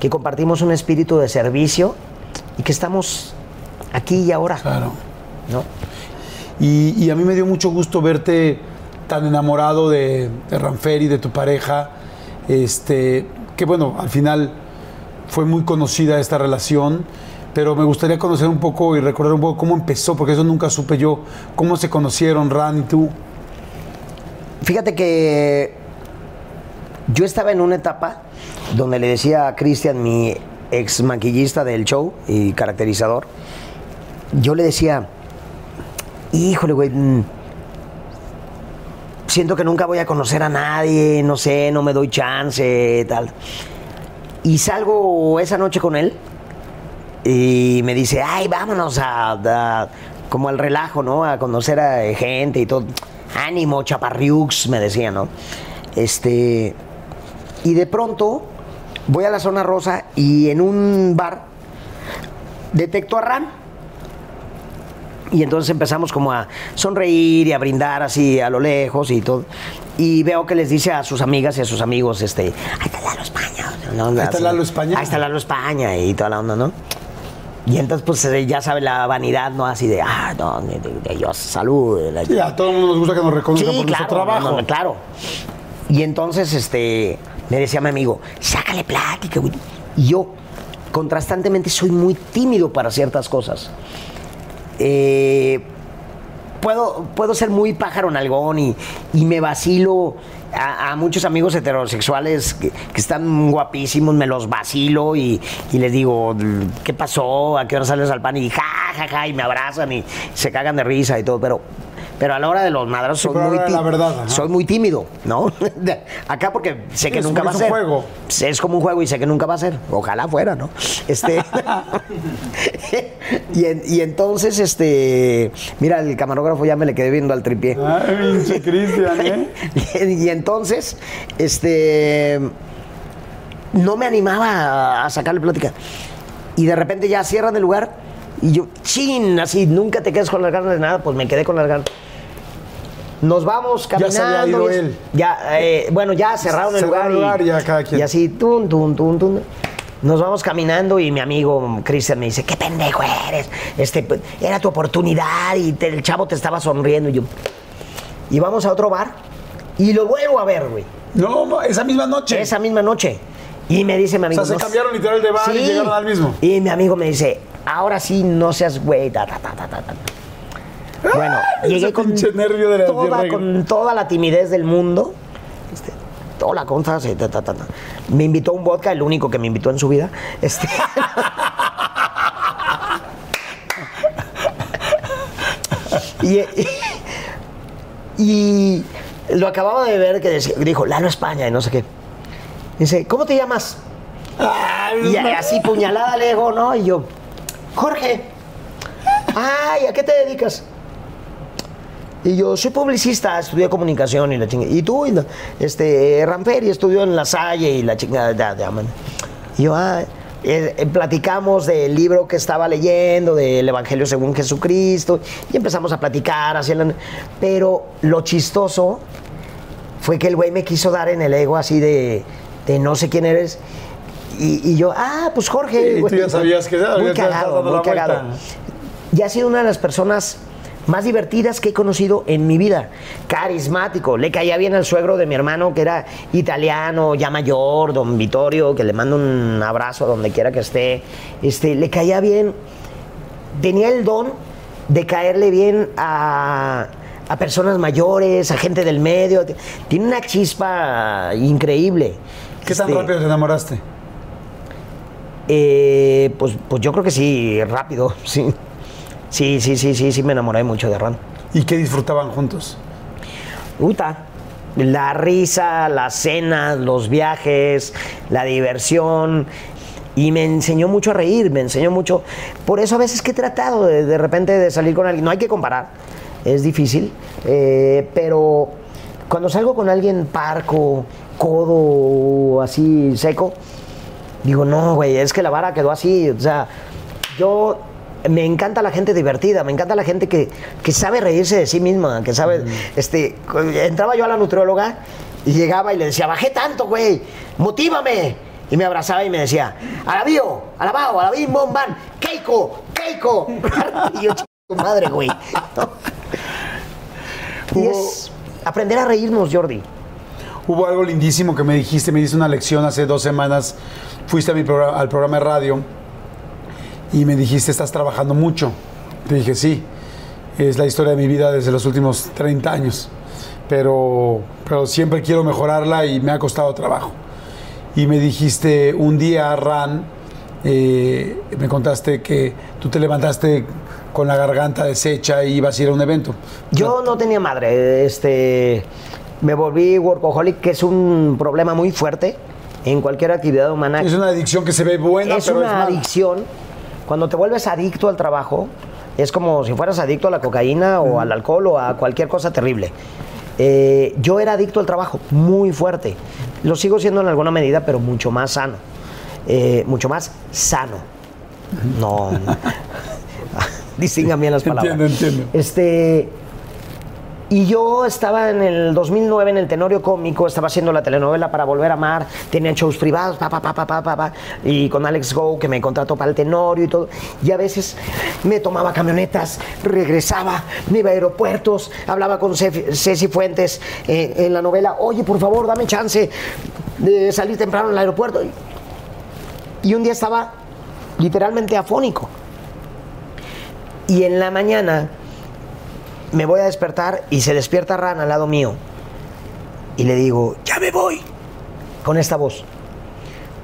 que compartimos un espíritu de servicio y que estamos aquí y ahora. Claro. ¿no? Y, y a mí me dio mucho gusto verte tan enamorado de, de Ranferi, de tu pareja. Este, que bueno, al final fue muy conocida esta relación, pero me gustaría conocer un poco y recordar un poco cómo empezó, porque eso nunca supe yo. ¿Cómo se conocieron Ran y tú? Fíjate que yo estaba en una etapa donde le decía a Cristian, mi ex maquillista del show y caracterizador, yo le decía, híjole, güey, mm, siento que nunca voy a conocer a nadie, no sé, no me doy chance, tal. Y salgo esa noche con él y me dice, ay, vámonos a, a- como al relajo, ¿no? A conocer a gente y todo. Ánimo, chaparriux, me decía, ¿no? Este. Y de pronto voy a la zona rosa y en un bar detecto a Ran. Y entonces empezamos como a sonreír y a brindar así a lo lejos y todo. Y veo que les dice a sus amigas y a sus amigos, este, ahí está Lalo España. ¿no? Ahí está Lalo España. Ahí está Lalo España y toda la onda, ¿no? Y entonces, pues eh, ya sabe la vanidad, ¿no? Así de, ah, no, de, de- de Dios, salud. la- Sí, a todo el mundo nos gusta que nos reconozcan Sí, por claro, nuestro trabajo. no, no, claro. Y entonces, este, le decía mi amigo, sácale plática, güey. Y yo, contrastantemente, soy muy tímido para ciertas cosas. Eh, puedo, puedo ser muy pájaro nalgón y, y me vacilo a, muchos amigos heterosexuales que, que están guapísimos, me los vacilo y, y les digo, ¿qué pasó? ¿A qué hora sales al pan? Y ja, ja, ja, y me abrazan y se cagan de risa y todo, pero... Pero a la hora de los madrazos Sí, soy muy, la verdad, soy tímido, ¿no? Acá porque sé que Es nunca va a es un ser. juego. Es como un juego y sé que nunca va a ser. Ojalá fuera, ¿no? Este. y, en- y entonces, este. Mira, el camarógrafo ya me le quedé viendo al tripié. Ay, pinche Cristian, ¿eh? y entonces, este. No me animaba a, a sacarle plática. Y de repente ya cierran el lugar. Y yo, chin, así, nunca te quedas con las ganas de nada, pues me quedé con las ganas. Nos vamos Ya se caminando. había ido él. Ya, eh, bueno, ya cerraron el lugar. y, lugar y ya cada quien. y así, tun, tun, tun, tun. Nos vamos caminando y mi amigo Cristian me dice, qué pendejo eres. Este, era tu oportunidad y te- el chavo te estaba sonriendo. Y yo, y vamos a otro bar y lo vuelvo a ver, güey. No, esa misma noche. Esa misma noche. Y me dice mi amigo. O sea, se "No cambiaron literal de bar y llegaron al mismo". Y mi amigo me dice, ahora sí, no seas güey. ta, ta, ta, ta, ta, ta". Bueno, llegué con pinche nervio de la toda, con toda la timidez del mundo. Este, toda la contra, sí, ta, ta, ta, ta. Me invitó un vodka, el único que me invitó en su vida. Este, y, y lo acababa de ver que decía- dijo, Lalo España y no sé qué. Dice, ¿cómo te llamas? Ay, Y así puñalada le digo, ¿no? Y yo, Jorge. Ay, ¿a qué te dedicas? Y yo soy publicista, estudié comunicación y la chingada. Y tú, este, Ramperi estudió en La Salle y la chingada. ya, ya, man. Y yo, ah, eh, eh, platicamos del libro que estaba leyendo, del Evangelio según Jesucristo, y empezamos a platicar. Así, pero lo chistoso fue que el güey me quiso dar en el ego así de, de no sé quién eres. Y, y yo, ah, pues Jorge. Y tú güey. ya sabías que, Muy cagado, muy cagado. Y ha sido una de las personas más divertidas que he conocido en mi vida. Carismático. Le caía bien al suegro de mi hermano, que era italiano, ya mayor, don Vittorio, que le mando un abrazo donde quiera que esté. Este, le caía bien. Tenía el don de caerle bien a, a personas mayores, a gente del medio. Tiene una chispa increíble. ¿Qué tan Este, rápido te enamoraste? eh, pues, pues yo creo que sí, rápido, sí. Sí, sí, sí, sí, sí, me enamoré mucho de Ron. ¿Y qué disfrutaban juntos? Uta, la risa, las cenas, los viajes, la diversión. Y me enseñó mucho a reír, me enseñó mucho. Por eso a veces que he tratado de, de repente de salir con alguien. No hay que comparar, es difícil. eh, pero cuando salgo con alguien parco, codo, así seco, digo, no, güey, es que la vara quedó así. O sea, yo me encanta la gente divertida, me encanta la gente que, que sabe reírse de sí misma, que sabe, este, entraba yo a la nutrióloga y llegaba y le decía, bajé tanto, güey, motívame. Y me abrazaba y me decía, alabío, alabao, alabim, bom, ban, keiko, keiko. y yo, "Ch- tu madre, güey. ¿no? Y es aprender a reírnos, Jordi. Hubo algo lindísimo que me dijiste, me diste una lección hace dos semanas. Fuiste a mi programa, al programa de radio y me dijiste, estás trabajando mucho. Te dije, sí, es la historia de mi vida desde los últimos 30 años, pero, pero siempre quiero mejorarla y me ha costado trabajo. Y me dijiste, un día, Ran, eh, me contaste que tú te levantaste con la garganta deshecha y ibas a ir a un evento. Yo no tenía madre, este, me volví workaholic, que es un problema muy fuerte en cualquier actividad humana. Es una adicción que se ve buena, es pero una es mala. adicción. Cuando te vuelves adicto al trabajo, es como si fueras adicto a la cocaína o al alcohol o a cualquier cosa terrible. Eh, yo era adicto al trabajo, muy fuerte. Lo sigo siendo en alguna medida, pero mucho más sano. Eh, mucho más sano. No. no. Distingan bien las palabras. Entiendo, entiendo. Este. Y yo estaba en el 2009 en el Tenorio Cómico, estaba haciendo la telenovela para Volver a Amar, tenía shows privados, pa, pa, pa, pa, y con Alex Go, que me contrató para el Tenorio y todo. Y a veces me tomaba camionetas, regresaba, me iba a aeropuertos, hablaba con Ceci Fuentes eh, en la novela, oye, por favor, dame chance de salir temprano al aeropuerto. Y un día estaba literalmente afónico. Y en la mañana me voy a despertar y se despierta Ran al lado mío. Y le digo, ya me voy. Con esta voz.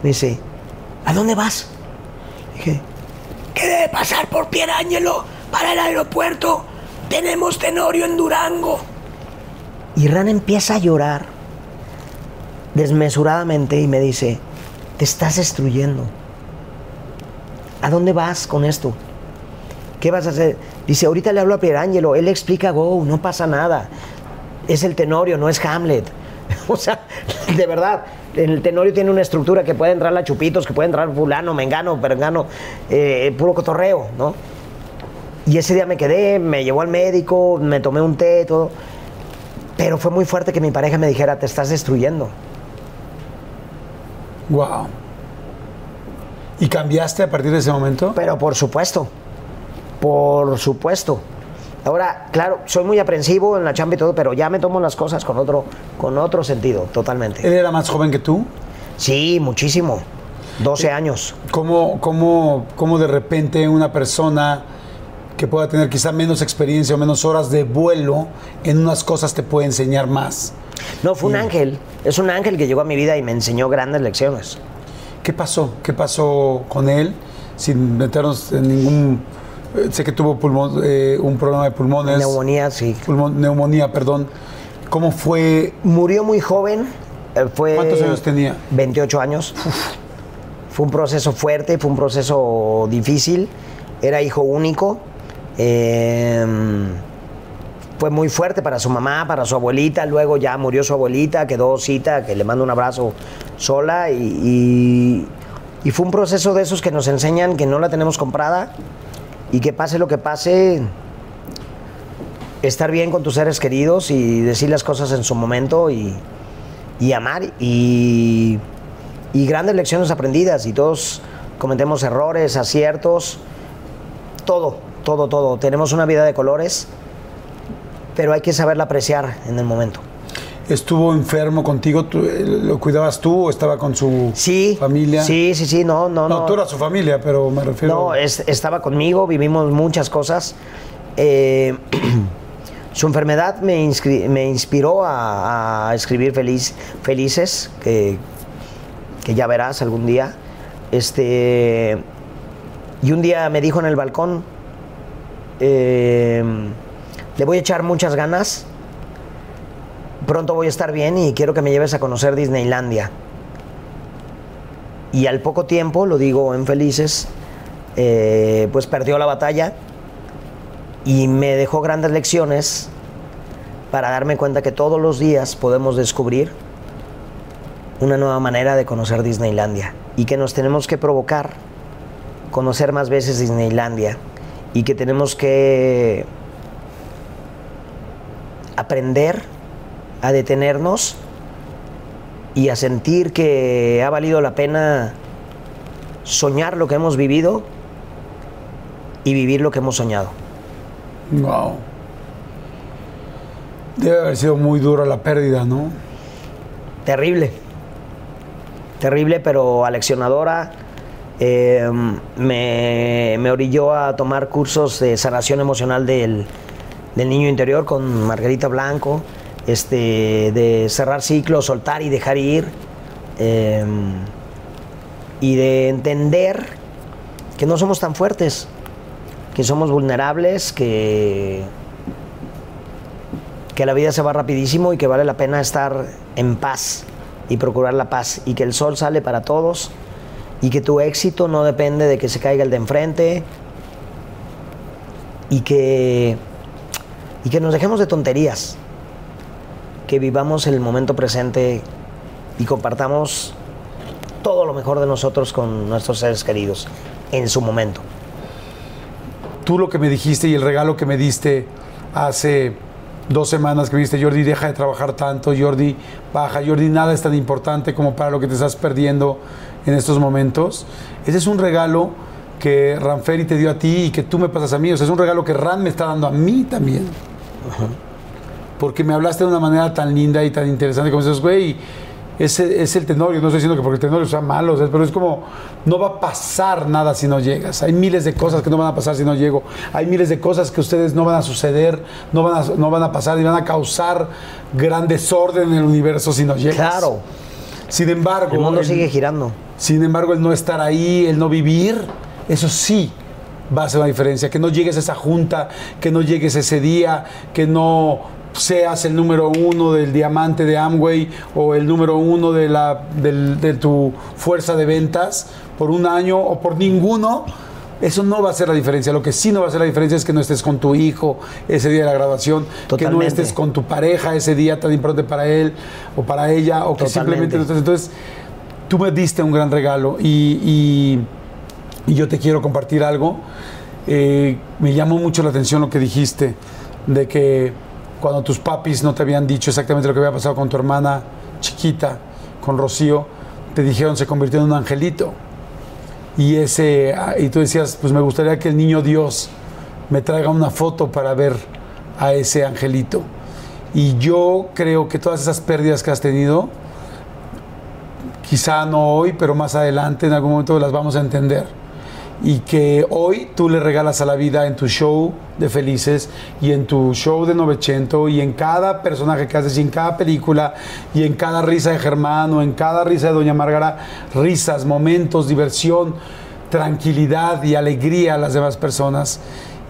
Me dice, ¿a dónde vas? Dije, ¿qué debe pasar por Pierangelo para el aeropuerto? Tenemos Tenorio en Durango. Y Ran empieza a llorar desmesuradamente y me dice, te estás destruyendo. ¿A dónde vas con esto? ¿Qué vas a hacer? Dice, ahorita le hablo a Pierangelo, él le explica Go, no pasa nada. Es el Tenorio, no es Hamlet. o sea, de verdad, el Tenorio tiene una estructura que puede entrar la Chupitos, que puede entrar fulano, mengano, perengano, eh, puro cotorreo, ¿no? Y ese día me quedé, me llevó al médico, me tomé un té, todo. Pero fue muy fuerte que mi pareja me dijera, te estás destruyendo. Wow. ¿Y cambiaste a partir de ese momento? Pero por supuesto, por supuesto. Ahora, claro, soy muy aprensivo en la chamba y todo, pero ya me tomo las cosas con otro, con otro sentido, totalmente. ¿Él era más joven que tú? Sí, muchísimo. 12 años. ¿Cómo, cómo, cómo de repente una persona que pueda tener quizá menos experiencia o menos horas de vuelo en unas cosas te puede enseñar más? No, fue un ángel. Es un ángel que llegó a mi vida y me enseñó grandes lecciones. ¿Qué pasó? ¿Qué pasó con él? Sin meternos en ningún... eh, sé que tuvo pulmón, eh, un problema de pulmones. Neumonía, sí. Pulmón- neumonía, perdón. ¿Cómo fue? Murió muy joven. eh, Fue ¿Cuántos años tenía? 28 años. Fue un proceso fuerte, fue un proceso difícil. Era hijo único. Eh, fue muy fuerte para su mamá, para su abuelita. Luego ya murió su abuelita, quedó cita, que le mando un abrazo sola. Y, y- y fue un proceso de esos que nos enseñan que no la tenemos comprada y que pase lo que pase, estar bien con tus seres queridos y decir las cosas en su momento y, y amar y, y grandes lecciones aprendidas y todos cometemos errores, aciertos, todo, todo, todo. Tenemos una vida de colores, pero hay que saberla apreciar en el momento. ¿Estuvo enfermo contigo? ¿Tú, eh, ¿Lo cuidabas tú o estaba con su Sí, familia? sí, sí, sí, no, no, No, no. tú eras su familia, pero me refiero... No, es- estaba conmigo, vivimos muchas cosas. Eh, su enfermedad me, inspiró a, a escribir feliz, Felices, que, que ya verás algún día. Este, y un día me dijo en el balcón, eh, le voy a echar muchas ganas, pronto voy a estar bien y quiero que me lleves a conocer Disneylandia. Y al poco tiempo, lo digo en Felices, eh, pues perdió la batalla y me dejó grandes lecciones para darme cuenta que todos los días podemos descubrir una nueva manera de conocer Disneylandia y que nos tenemos que provocar conocer más veces Disneylandia y que tenemos que aprender a detenernos y a sentir que ha valido la pena soñar lo que hemos vivido y vivir lo que hemos soñado. Wow. Debe haber sido muy dura la pérdida, ¿no? Terrible. Terrible, pero aleccionadora. Eh, me, me orilló a tomar cursos de sanación emocional del, del niño interior con Margarita Blanco, este, de cerrar ciclos, soltar y dejar ir, eh, y de entender que no somos tan fuertes, que somos vulnerables, que, que la vida se va rapidísimo y que vale la pena estar en paz y procurar la paz y que el sol sale para todos y que tu éxito no depende de que se caiga el de enfrente y que y que nos dejemos de tonterías que vivamos el momento presente y compartamos todo lo mejor de nosotros con nuestros seres queridos en su momento. Tú lo que me dijiste y el regalo que me diste hace dos semanas que me dijiste, Jordi, deja de trabajar tanto, Jordi, baja, Jordi, nada es tan importante como para lo que te estás perdiendo en estos momentos. Ese es un regalo que Ranferi te dio a ti y que tú me pasas a mí. O sea, es un regalo que Ran me está dando a mí también. Porque me hablaste de una manera tan linda y tan interesante como dices, güey, ese es el tenorio. No estoy diciendo que porque el tenorio sea malo, o sea, pero es como, no va a pasar nada si no llegas. Hay miles de cosas que no van a pasar si no llego. Hay miles de cosas que ustedes no van a suceder, no van a, no van a pasar y van a causar gran desorden en el universo si no llegas. Claro, Sin embargo, el mundo el- sigue girando. sin embargo, el no estar ahí, el no vivir, eso sí va a hacer una diferencia. Que no llegues a esa junta, que no llegues ese día, que no seas el número uno del diamante de Amway o el número uno de, la, del- de tu fuerza de ventas por un año o por ninguno. Eso no va a hacer la diferencia. Lo que sí no va a hacer la diferencia es que no estés con tu hijo ese día de la graduación, que no estés con tu pareja ese día tan importante para él o para ella, o que Totalmente. simplemente no estés. Entonces, tú me diste un gran regalo y, y- y yo te quiero compartir algo. Eh, me llamó mucho la atención lo que dijiste de que cuando tus papis no te habían dicho exactamente lo que había pasado con tu hermana chiquita, con Rocío, te dijeron se convirtió en un angelito. Y, ese, y tú decías, pues me gustaría que el niño Dios me traiga una foto para ver a ese angelito. Y yo creo que todas esas pérdidas que has tenido, quizá no hoy, pero más adelante en algún momento las vamos a entender. Y que hoy tú le regalas a la vida en tu show de Felices y en tu show de Novecento y en cada personaje que haces y en cada película y en cada risa de Germán o en cada risa de Doña Márgara, risas, momentos, diversión, tranquilidad y alegría a las demás personas.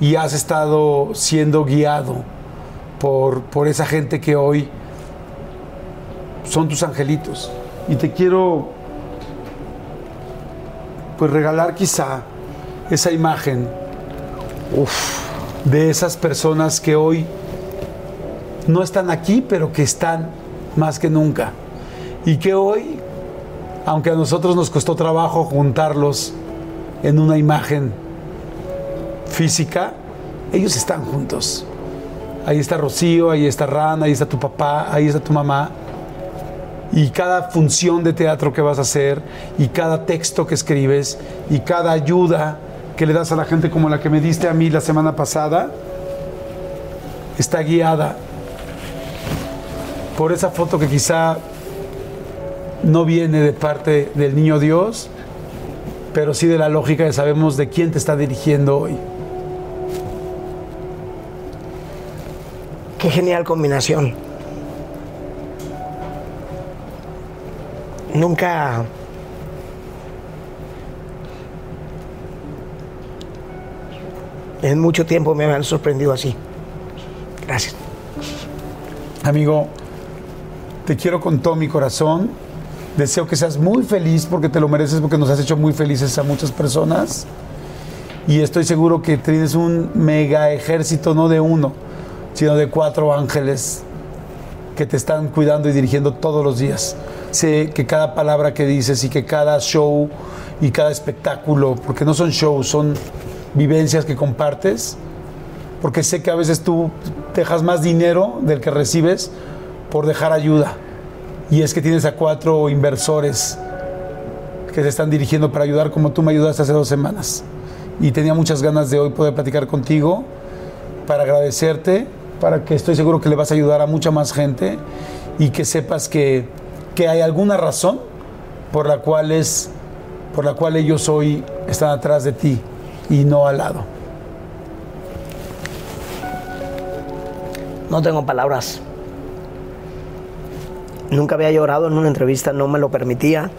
Y has estado siendo guiado por, por esa gente que hoy son tus angelitos. Y te quiero pues regalar quizá esa imagen. de esas personas que hoy no están aquí, pero que están más que nunca. Y que hoy, aunque a nosotros nos costó trabajo juntarlos en una imagen física, ellos están juntos. Ahí está Rocío, ahí está Rana, ahí está tu papá, ahí está tu mamá. Y cada función de teatro que vas a hacer, y cada texto que escribes, y cada ayuda que le das a la gente como la que me diste a mí la semana pasada, está guiada por esa foto que quizá no viene de parte del niño Dios, pero sí de la lógica de sabemos de quién te está dirigiendo hoy. Qué genial combinación. Nunca en mucho tiempo me han sorprendido así. Gracias. Amigo, te quiero con todo mi corazón. Deseo que seas muy feliz porque te lo mereces, porque nos has hecho muy felices a muchas personas. Y estoy seguro que tienes un mega ejército, no de uno, sino de cuatro ángeles que te están cuidando y dirigiendo todos los días. Sé que cada palabra que dices y que cada show y cada espectáculo, porque no son shows, son vivencias que compartes, porque sé que a veces tú dejas más dinero del que recibes por dejar ayuda. Y es que tienes a cuatro inversores que se están dirigiendo para ayudar como tú me ayudaste hace dos semanas. Y tenía muchas ganas de hoy poder platicar contigo para agradecerte, para que estoy seguro que le vas a ayudar a mucha más gente y que sepas que, que hay alguna razón por la cual es por la cual ellos hoy están atrás de ti y no al lado. No tengo palabras. Nunca había llorado en una entrevista, no me lo permitía.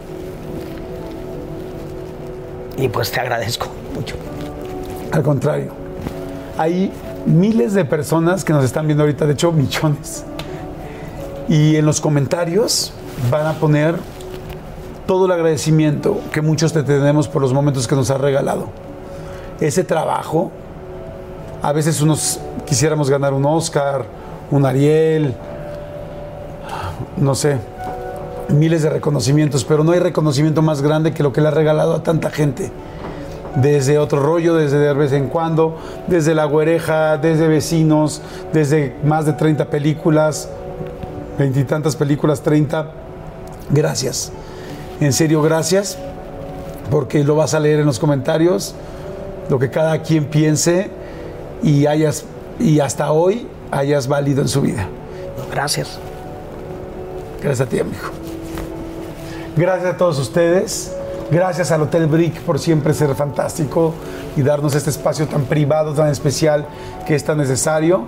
Y pues te agradezco mucho. Al contrario, hay miles de personas que nos están viendo ahorita, de hecho millones. Y en los comentarios van a poner todo el agradecimiento que muchos te tenemos por los momentos que nos has regalado. Ese trabajo, a veces unos quisiéramos ganar un Oscar, un Ariel, no sé, miles de reconocimientos, pero no hay reconocimiento más grande que lo que le ha regalado a tanta gente. Desde otro rollo, desde de vez en cuando, desde La Güereja, desde Vecinos, desde más de 30 películas, veintitantas películas, 30. Gracias. En serio, gracias, porque lo vas a leer en los comentarios, lo que cada quien piense y hayas y hasta hoy hayas válido en su vida. Gracias. Gracias a ti, amigo. Gracias a todos ustedes. Gracias al Hotel Brick por siempre ser fantástico y darnos este espacio tan privado, tan especial que es tan necesario.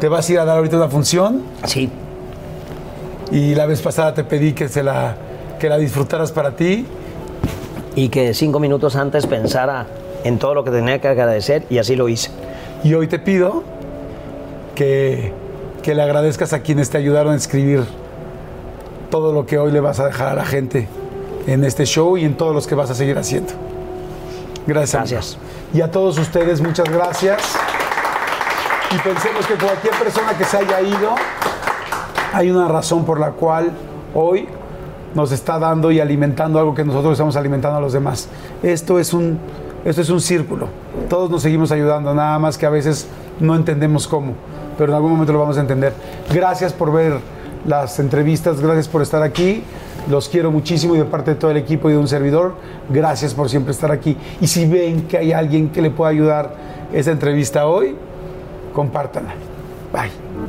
¿Te vas a ir a dar ahorita una función? Sí. Y la vez pasada te pedí que, se la, que la disfrutaras para ti. Y que cinco minutos antes pensara en todo lo que tenía que agradecer y así lo hice. Y hoy te pido que, que le agradezcas a quienes te ayudaron a escribir todo lo que hoy le vas a dejar a la gente en este show y en todos los que vas a seguir haciendo. Gracias. Gracias. Y a todos ustedes, muchas gracias. Y pensemos que cualquier persona que se haya ido, hay una razón por la cual hoy nos está dando y alimentando algo que nosotros estamos alimentando a los demás. Esto es un, esto es un círculo. Todos nos seguimos ayudando, nada más que a veces no entendemos cómo, pero en algún momento lo vamos a entender. Gracias por ver las entrevistas, gracias por estar aquí. Los quiero muchísimo y de parte de todo el equipo y de un servidor, gracias por siempre estar aquí. Y si ven que hay alguien que le pueda ayudar esta entrevista hoy, compártanla. Bye.